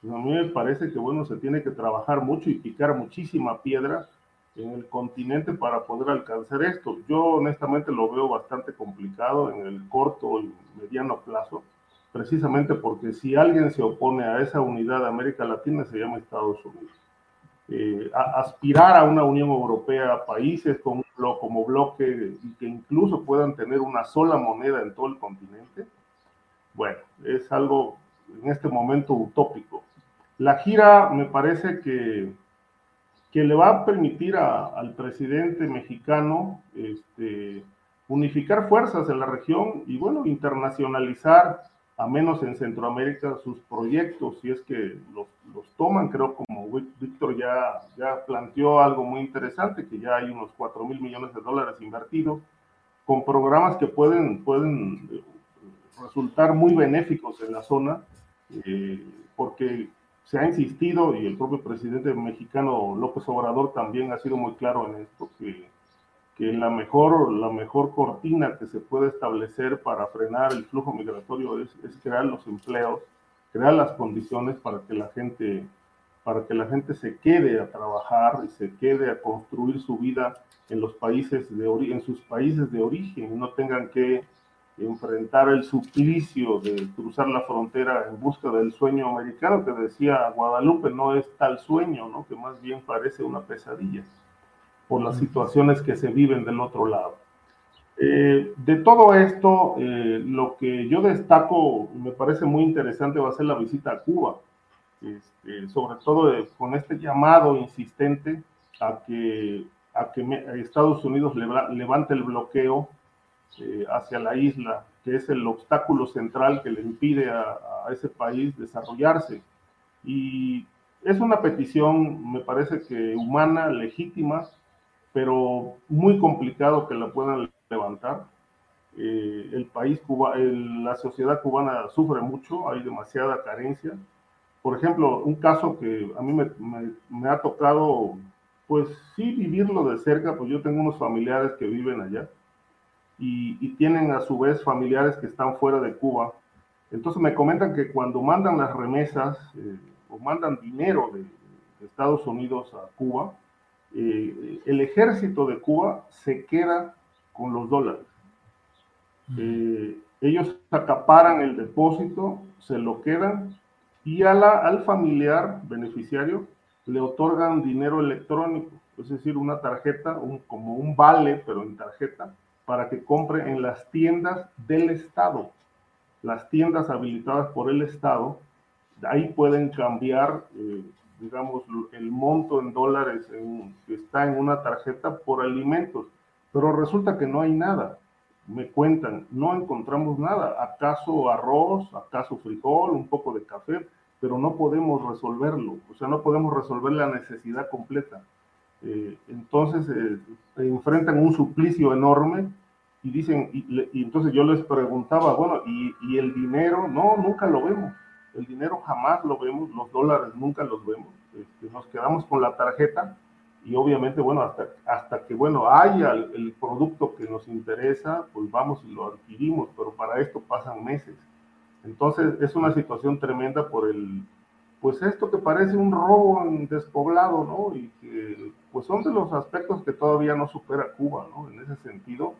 pues a mí me parece que, bueno, se tiene que trabajar mucho y picar muchísima piedra en el continente para poder alcanzar esto. Yo honestamente lo veo bastante complicado en el corto y mediano plazo precisamente porque si alguien se opone a esa unidad de América Latina se llama Estados Unidos. Eh, aspirar a una Unión Europea, países como, bloque y que incluso puedan tener una sola moneda en todo el continente, bueno, es algo en este momento utópico. La gira me parece que, que le va a permitir al presidente mexicano este, unificar fuerzas en la región y bueno, internacionalizar a menos en Centroamérica, sus proyectos, si es que los, toman, creo como Víctor ya, planteó algo muy interesante, que ya hay unos 4 mil millones de dólares invertidos, con programas que pueden, pueden eh, resultar muy benéficos en la zona, eh, porque se ha insistido, y el propio presidente mexicano López Obrador también ha sido muy claro en esto, que la mejor, la mejor cortina que se puede establecer para frenar el flujo migratorio es, es, crear los empleos, crear las condiciones para que la gente para que la gente se quede a trabajar y se quede a construir su vida en los países de en sus países de origen y no tengan que enfrentar el suplicio de cruzar la frontera en busca del sueño americano que decía Guadalupe no es tal sueño, ¿no? que más bien parece una pesadilla por las situaciones que se viven del otro lado. Eh, de todo esto, eh, lo que yo destaco, me parece muy interesante, va a ser la visita a Cuba, este, sobre todo con este llamado insistente a que, a que Estados Unidos levante el bloqueo eh, hacia la isla, que es el obstáculo central que le impide a, a ese país desarrollarse. Y es una petición, me parece que humana, legítima, pero muy complicado que la puedan levantar. Eh, el país Cuba, la sociedad cubana sufre mucho, hay demasiada carencia. Por ejemplo, un caso que a mí me, me, ha tocado, pues sí, vivirlo de cerca, pues yo tengo unos familiares que viven allá y, y tienen a su vez familiares que están fuera de Cuba. Entonces me comentan que cuando mandan las remesas eh, o mandan dinero de, de Estados Unidos a Cuba, eh, el ejército de Cuba se queda con los dólares. Eh, ellos acaparan el depósito, se lo quedan y a la, al familiar beneficiario le otorgan dinero electrónico, es decir, una tarjeta, un, como un vale, pero en tarjeta, para que compre en las tiendas del Estado. Las tiendas habilitadas por el Estado, ahí pueden cambiar eh, digamos, el monto en dólares que está en una tarjeta por alimentos, pero resulta que no hay nada. Me cuentan, no encontramos nada. ¿Acaso arroz? ¿Acaso frijol? ¿Un poco de café? Pero no podemos resolverlo, o sea, no podemos resolver la necesidad completa. Eh, entonces eh, enfrentan un suplicio enorme y dicen, y, entonces yo les preguntaba, bueno, ¿y, ¿y el dinero? No, nunca lo vemos el dinero jamás lo vemos, los dólares nunca los vemos. Este, nos quedamos con la tarjeta y obviamente, bueno, hasta, hasta que, bueno, haya el, producto que nos interesa, pues vamos y lo adquirimos, pero para esto pasan meses. Entonces es una situación tremenda por el, pues esto que parece un robo en despoblado, ¿no? Y que pues son de los aspectos que todavía no supera Cuba, ¿no? En ese sentido,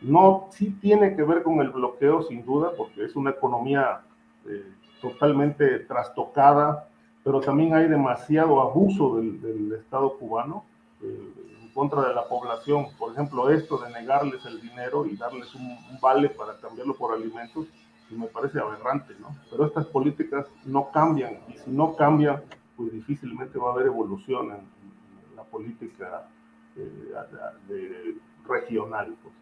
no, sí tiene que ver con el bloqueo, sin duda, porque es una economía eh, totalmente trastocada, pero también hay demasiado abuso del, Estado cubano eh, en contra de la población. Por ejemplo, esto de negarles el dinero y darles un, vale para cambiarlo por alimentos, me parece aberrante, ¿no? Pero estas políticas no cambian, y si no cambian, pues difícilmente va a haber evolución en, la política eh, regional. Pues.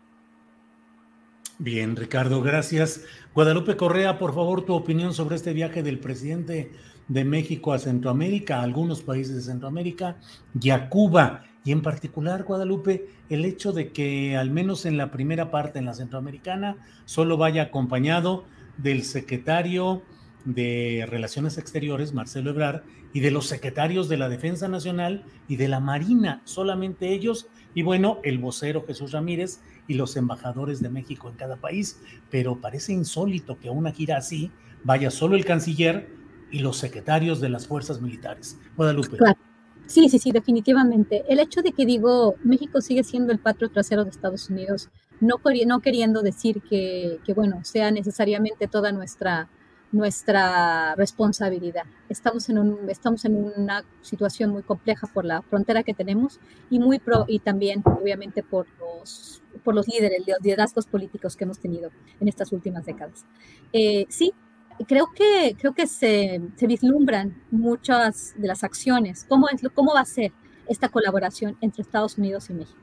Bien, Ricardo, gracias. Guadalupe Correa, por favor, tu opinión sobre este viaje del presidente de México a Centroamérica, a algunos países de Centroamérica y a Cuba. Y en particular, Guadalupe, el hecho de que al menos en la primera parte, en la centroamericana, solo vaya acompañado del secretario de Relaciones Exteriores, Marcelo Ebrard, y de los secretarios de la Defensa Nacional y de la Marina, solamente ellos, y bueno, el vocero Jesús Ramírez y los embajadores de México en cada país, pero parece insólito que a una gira así vaya solo el canciller y los secretarios de las fuerzas militares. Guadalupe. Sí, sí, sí, definitivamente. El hecho de que digo, México sigue siendo el patrio trasero de Estados Unidos, no, no queriendo decir que, que, bueno, sea necesariamente toda nuestra nuestra responsabilidad. Estamos en, un, estamos en una situación muy compleja por la frontera que tenemos y, muy pro, y también, obviamente, por los, por los líderes, los liderazgos políticos que hemos tenido en estas últimas décadas. Eh, sí, creo que, creo que se, se, vislumbran muchas de las acciones. ¿Cómo, es, ¿Cómo va a ser esta colaboración entre Estados Unidos y México?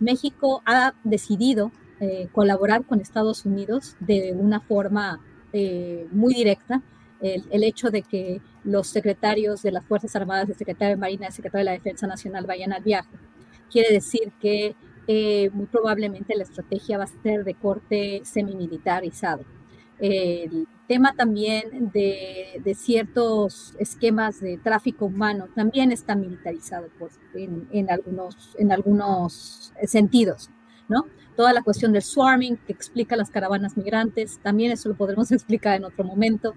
México ha decidido eh, colaborar con Estados Unidos de una forma eh, muy directa el, hecho de que los secretarios de las Fuerzas Armadas, el secretario de Marina, el secretario de la Defensa Nacional vayan al viaje. Quiere decir que eh, muy probablemente la estrategia va a ser de corte semimilitarizado. El tema también de, de, ciertos esquemas de tráfico humano también está militarizado pues, en, en, algunos, en algunos sentidos, ¿no? Toda la cuestión del swarming que explica las caravanas migrantes, también eso lo podremos explicar en otro momento.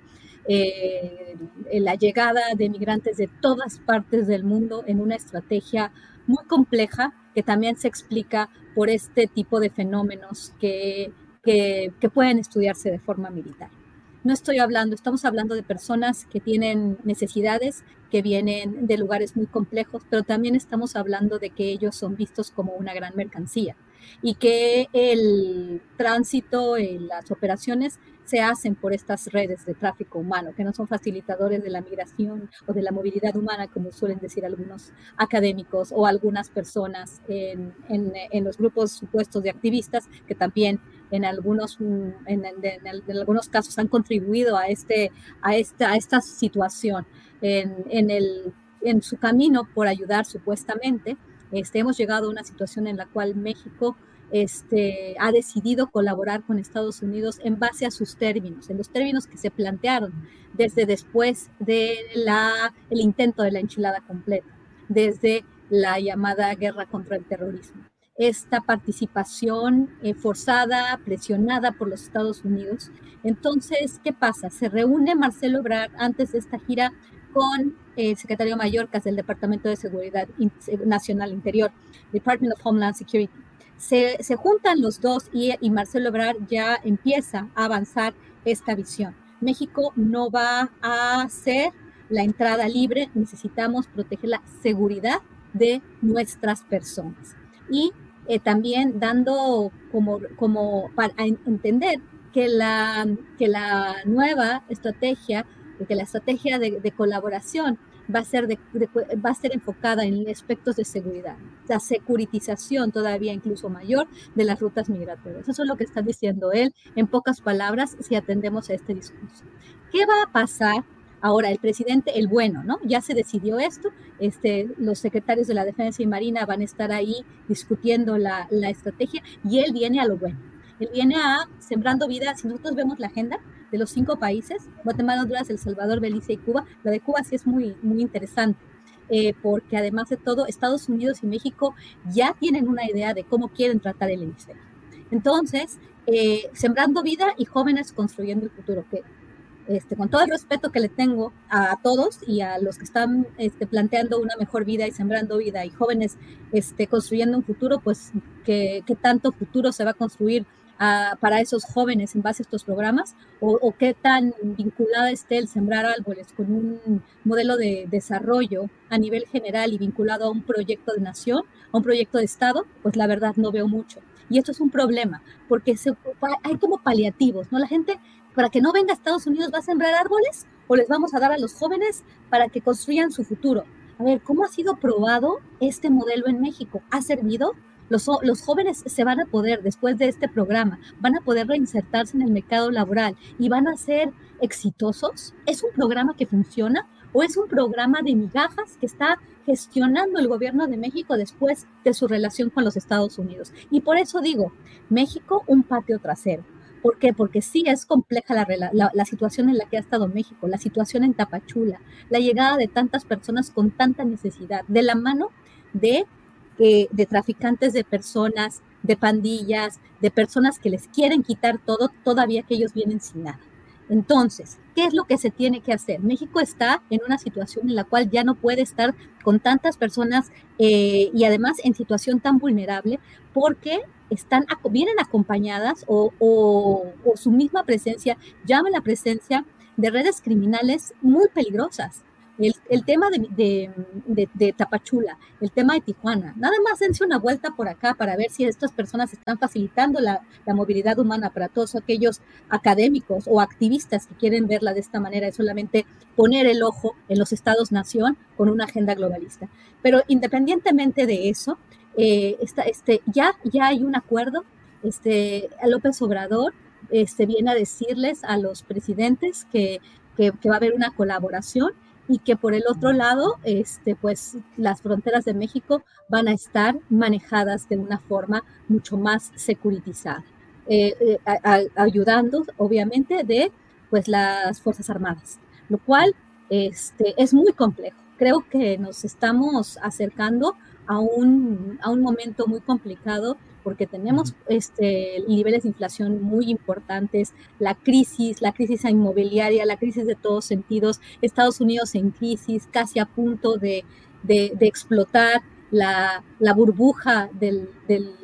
Eh, la llegada de migrantes de todas partes del mundo en una estrategia muy compleja que también se explica por este tipo de fenómenos que, que, que pueden estudiarse de forma militar. No estoy hablando, estamos hablando de personas que tienen necesidades, que vienen de lugares muy complejos, pero también estamos hablando de que ellos son vistos como una gran mercancía y que el tránsito en las operaciones se hacen por estas redes de tráfico humano, que no son facilitadores de la migración o de la movilidad humana, como suelen decir algunos académicos o algunas personas en, en, los grupos supuestos de activistas, que también en algunos, en, algunos casos han contribuido a, este, a, esta, a esta situación en, el, en su camino por ayudar supuestamente este, hemos llegado a una situación en la cual México este, ha decidido colaborar con Estados Unidos en base a sus términos, en los términos que se plantearon desde después del el intento de la enchilada completa, desde la llamada guerra contra el terrorismo. Esta participación eh, forzada, presionada por los Estados Unidos. Entonces, ¿qué pasa? Se reúne Marcelo Ebrard antes de esta gira con el secretario mayor del Departamento de Seguridad Nacional Interior, Department of Homeland Security. Se, se juntan los dos y, y, Marcelo Ebrard ya empieza a avanzar esta visión. México no va a hacer la entrada libre, necesitamos proteger la seguridad de nuestras personas. Y eh, también dando como, como para entender que la, que la nueva estrategia, que la estrategia de, de colaboración va a ser, va a ser enfocada en aspectos de seguridad, la securitización todavía incluso mayor de las rutas migratorias. Eso es lo que está diciendo él en pocas palabras si atendemos a este discurso. ¿Qué va a pasar? Ahora, el presidente, el bueno, ¿no? Ya se decidió esto, este, los secretarios de la Defensa y Marina van a estar ahí discutiendo la, la estrategia y él viene a lo bueno. Él viene a sembrando vida. Si nosotros vemos la agenda, de los cinco países, Guatemala, Honduras, El Salvador, Belice y Cuba. La de Cuba sí es muy, muy interesante. Eh, porque además de todo, Estados Unidos y México ya tienen una idea de cómo quieren tratar el hemisferio. Entonces, eh, sembrando vida y jóvenes construyendo el futuro, que este, con todo el respeto que le tengo a, todos y a los que están este, planteando una mejor vida y sembrando vida y jóvenes este, construyendo un futuro, pues qué tanto futuro se va a construir para esos jóvenes en base a estos programas o, qué tan vinculada esté el sembrar árboles con un modelo de desarrollo a nivel general y vinculado a un proyecto de nación, a un proyecto de Estado, pues la verdad no veo mucho. Y esto es un problema, porque hay como paliativos, ¿no? La gente, para que no venga a Estados Unidos, va a sembrar árboles o les vamos a dar a los jóvenes para que construyan su futuro. A ver, ¿cómo ha sido probado este modelo en México? ¿Ha servido? Los, jóvenes se van a poder, después de este programa, van a poder reinsertarse en el mercado laboral y van a ser exitosos. ¿Es un programa que funciona o es un programa de migajas que está gestionando el gobierno de México después de su relación con los Estados Unidos? Y por eso digo, México un patio trasero. ¿Por qué? Porque sí es compleja la, la, situación en la que ha estado México, la situación en Tapachula, la llegada de tantas personas con tanta necesidad, de la mano de de traficantes de personas, de pandillas, de personas que les quieren quitar todo, todavía que ellos vienen sin nada. Entonces, ¿qué es lo que se tiene que hacer? México está en una situación en la cual ya no puede estar con tantas personas eh, y además en situación tan vulnerable porque están, vienen acompañadas o su misma presencia llama la presencia de redes criminales muy peligrosas el, tema de, Tapachula, el tema de Tijuana, nada más dense una vuelta por acá para ver si estas personas están facilitando la, movilidad humana para todos aquellos académicos o activistas que quieren verla de esta manera, es solamente poner el ojo en los estados-nación con una agenda globalista. Pero independientemente de eso, eh, este, ya, ya hay un acuerdo, este, López Obrador este, viene a decirles a los presidentes que, que va a haber una colaboración y que por el otro lado, este, pues las fronteras de México van a estar manejadas de una forma mucho más securitizada, eh, eh, ayudando obviamente de pues las Fuerzas Armadas, lo cual este, es muy complejo. Creo que nos estamos acercando a un, a un momento muy complicado porque tenemos este, niveles de inflación muy importantes, la crisis, la crisis inmobiliaria, la crisis de todos sentidos, Estados Unidos en crisis, casi a punto de, de, explotar la, la burbuja del, del,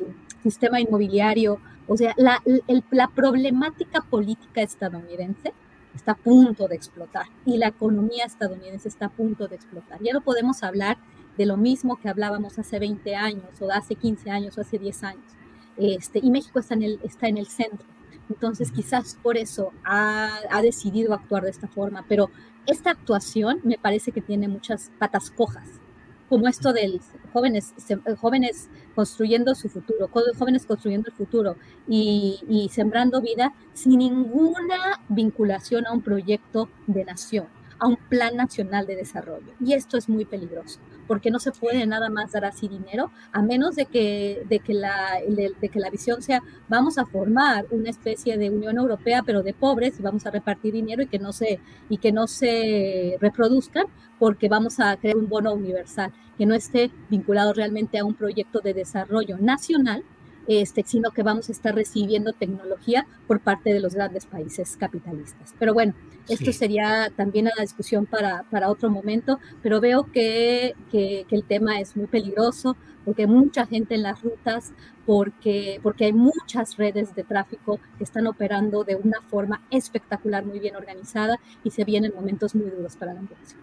sistema inmobiliario, o sea, la, la problemática política estadounidense está a punto de explotar y la economía estadounidense está a punto de explotar. Ya no podemos hablar de lo mismo que hablábamos hace 20 años o hace 15 años o hace 10 años. Este, y México está en, el, está en el centro. Entonces quizás por eso ha, ha, decidido actuar de esta forma, pero esta actuación me parece que tiene muchas patas cojas, como esto de jóvenes, jóvenes construyendo su futuro, jóvenes construyendo el futuro y, y sembrando vida sin ninguna vinculación a un proyecto de nación, a un plan nacional de desarrollo. Y esto es muy peligroso porque no se puede nada más dar así dinero, a menos de que, de que, la, de, que la visión sea, vamos a formar una especie de Unión Europea, pero de pobres, y vamos a repartir dinero y que no se, y que no se reproduzcan, porque vamos a crear un bono universal que no esté vinculado realmente a un proyecto de desarrollo nacional, este, sino que vamos a estar recibiendo tecnología por parte de los grandes países capitalistas. Pero bueno, esto sería también una discusión para, para otro momento, pero veo que, que, el tema es muy peligroso porque hay mucha gente en las rutas, porque, porque hay muchas redes de tráfico que están operando de una forma espectacular, muy bien organizada y se vienen momentos muy duros para la población.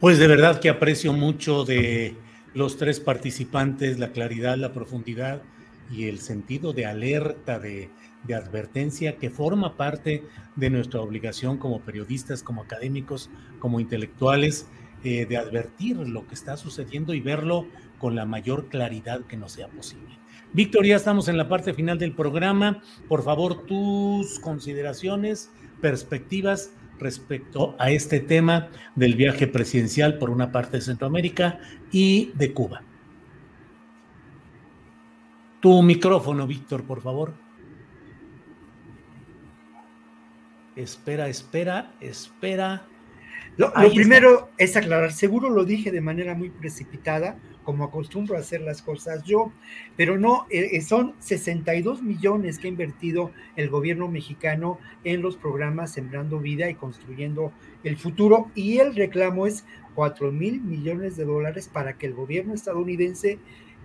Pues de verdad que aprecio mucho de los tres participantes la claridad, la profundidad y el sentido de alerta, de, advertencia que forma parte de nuestra obligación como periodistas, como académicos, como intelectuales, eh, de advertir lo que está sucediendo y verlo con la mayor claridad que nos sea posible. Víctor, ya estamos en la parte final del programa. Por favor, tus consideraciones, perspectivas respecto a este tema del viaje presidencial por una parte de Centroamérica y de Cuba. Tu micrófono, Víctor, por favor. Espera, espera, espera. Lo, primero es aclarar, seguro lo dije de manera muy precipitada como acostumbro a hacer las cosas yo, pero no, eh, eh, son 62 millones que ha invertido el gobierno mexicano en los programas Sembrando Vida y Construyendo el Futuro, y el reclamo es 4 mil millones de dólares para que el gobierno estadounidense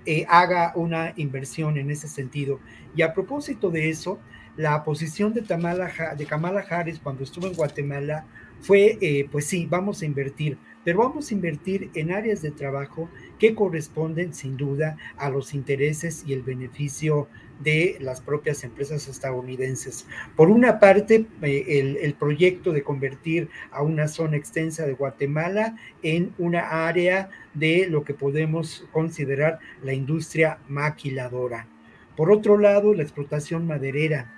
eh, haga una inversión en ese sentido. Y a propósito de eso, la posición de, de Kamala Harris cuando estuvo en Guatemala fue, eh, pues sí, vamos a invertir, pero vamos a invertir en áreas de trabajo que corresponden sin duda a los intereses y el beneficio de las propias empresas estadounidenses. Por una parte, eh, el, proyecto de convertir a una zona extensa de Guatemala en una área de lo que podemos considerar la industria maquiladora. Por otro lado, la explotación maderera.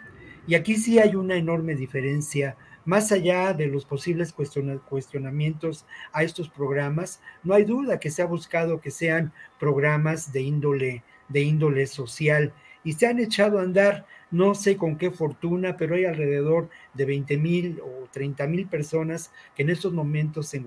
Y aquí sí hay una enorme diferencia más allá de los posibles cuestionamientos a estos programas, no hay duda que se ha buscado que sean programas de índole, de índole social y se han echado a andar, no sé con qué fortuna, pero hay alrededor de 20 mil o 30 mil personas que en estos momentos en,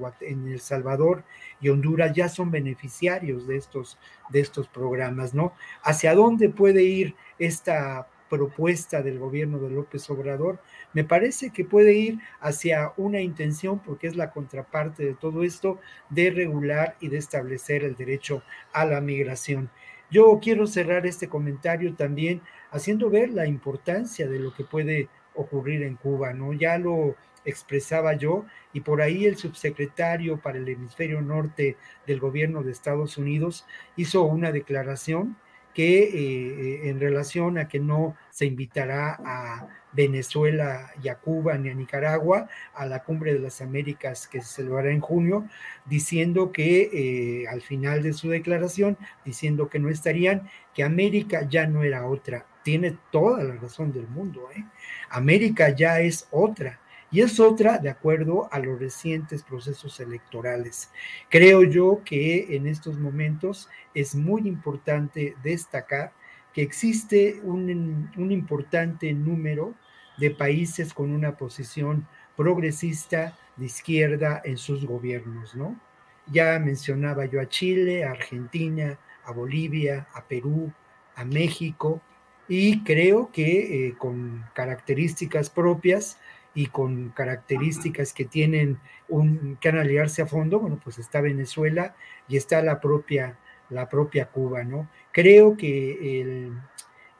El Salvador y Honduras ya son beneficiarios de estos, de estos programas, ¿no? ¿Hacia dónde puede ir esta propuesta del gobierno de López Obrador? me parece que puede ir hacia una intención, porque es la contraparte de todo esto, de regular y de establecer el derecho a la migración. Yo quiero cerrar este comentario también haciendo ver la importancia de lo que puede ocurrir en Cuba, ¿no? Ya lo expresaba yo y por ahí el subsecretario para el hemisferio norte del gobierno de Estados Unidos hizo una declaración que eh, eh, en relación a que no se invitará a Venezuela y a Cuba ni a Nicaragua a la cumbre de las Américas que se celebrará en junio, diciendo que eh, al final de su declaración, diciendo que no estarían, que América ya no era otra. Tiene toda la razón del mundo. ¿eh? América ya es otra y es otra de acuerdo a los recientes procesos electorales. Creo yo que en estos momentos es muy importante destacar que existe un, un importante número de países con una posición progresista de izquierda en sus gobiernos, ¿no? Ya mencionaba yo a Chile, a Argentina, a Bolivia, a Perú, a México, y creo que eh, con características propias y con características que tienen un, que aliarse a fondo, bueno, pues está Venezuela y está la propia, la propia Cuba, ¿no? Creo que el,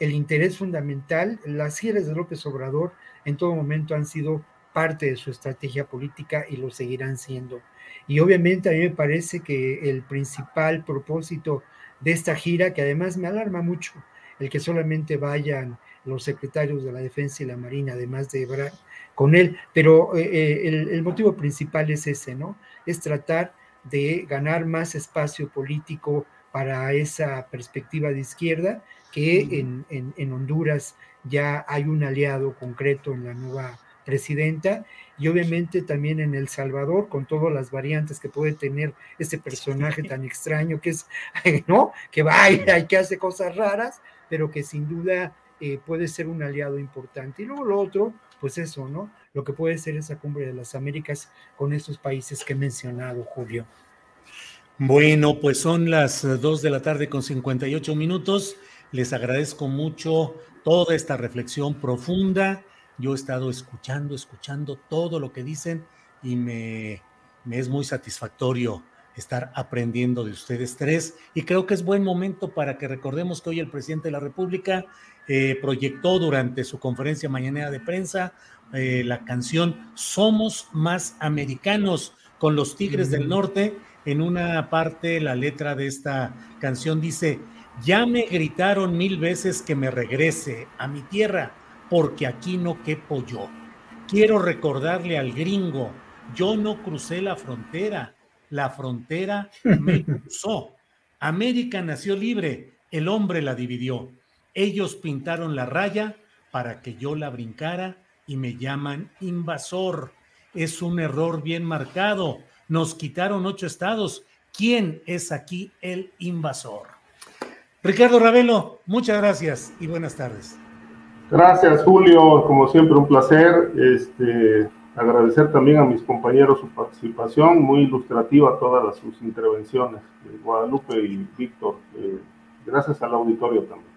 el interés fundamental, las giras de López Obrador en todo momento han sido parte de su estrategia política y lo seguirán siendo. Y obviamente a mí me parece que el principal propósito de esta gira, que además me alarma mucho, el que solamente vayan los secretarios de la Defensa y la Marina, además de Ebrard, con él, pero eh, eh, el, el, motivo principal es ese, ¿no? Es tratar de ganar más espacio político para esa perspectiva de izquierda que en, Honduras ya hay un aliado concreto en la nueva presidenta y obviamente también en El Salvador con todas las variantes que puede tener este personaje tan extraño que es, ¿no? Que va y que hace cosas raras, pero que sin duda eh, puede ser un aliado importante. Y luego lo otro, pues eso, ¿no? Lo que puede ser esa cumbre de las Américas con estos países que he mencionado, Julio. Bueno, pues son las dos de la tarde con 58 minutos. Les agradezco mucho toda esta reflexión profunda. Yo he estado escuchando, escuchando todo lo que dicen y me, es muy satisfactorio estar aprendiendo de ustedes tres. Y creo que es buen momento para que recordemos que hoy el presidente de la República eh, proyectó durante su conferencia mañanera de prensa eh, la canción Somos más americanos con los Tigres del Norte. En una parte, la letra de esta canción dice, ya me gritaron mil veces que me regrese a mi tierra, porque aquí no quepo yo. Quiero recordarle al gringo, yo no crucé la frontera, la frontera me cruzó. América nació libre, el hombre la dividió. Ellos pintaron la raya para que yo la brincara y me llaman invasor. Es un error bien marcado. Nos quitaron ocho estados. ¿Quién es aquí el invasor? Ricardo Ravelo, muchas gracias y buenas tardes. Gracias, Julio. Como siempre, un placer. Este, agradecer también a mis compañeros su participación, muy ilustrativa todas sus intervenciones, Guadalupe y Víctor. Eh, gracias al auditorio también.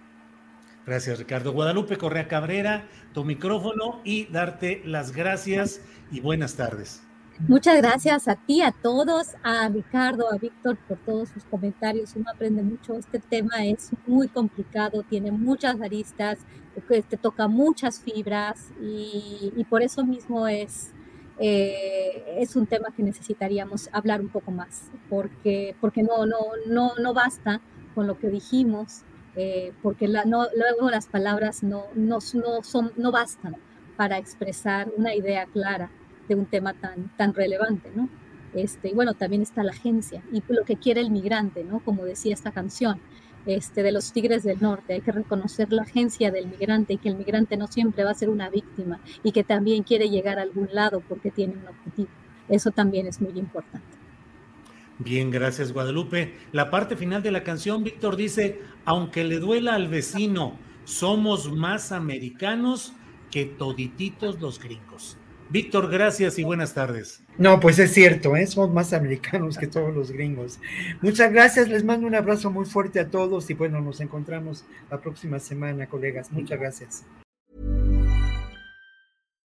Gracias, Ricardo. Guadalupe Correa Cabrera, tu micrófono y darte las gracias y buenas tardes. Muchas gracias a ti, a todos, a Ricardo, a Víctor por todos sus comentarios. Uno aprende mucho. Este tema es muy complicado, tiene muchas aristas, te toca muchas fibras y, por eso mismo es, eh, es un tema que necesitaríamos hablar un poco más, porque, porque no, no, no, no basta con lo que dijimos, eh, porque luego las palabras no, no, no, son, no bastan para expresar una idea clara de un tema tan, tan relevante, ¿no? Este, y bueno, también está la agencia y lo que quiere el migrante, ¿no? Como decía esta canción, este, de los Tigres del Norte, hay que reconocer la agencia del migrante y que el migrante no siempre va a ser una víctima y que también quiere llegar a algún lado porque tiene un objetivo. Eso también es muy importante. Bien, gracias Guadalupe. La parte final de la canción, Víctor dice, aunque le duela al vecino, somos más americanos que todititos los gringos. Víctor, gracias y buenas tardes. No, pues es cierto, ¿eh? somos más americanos que todos los gringos. Muchas gracias, les mando un abrazo muy fuerte a todos y bueno, nos encontramos la próxima semana, colegas. Muchas gracias.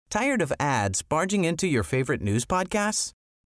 Tired of ads barging into your favorite news podcasts?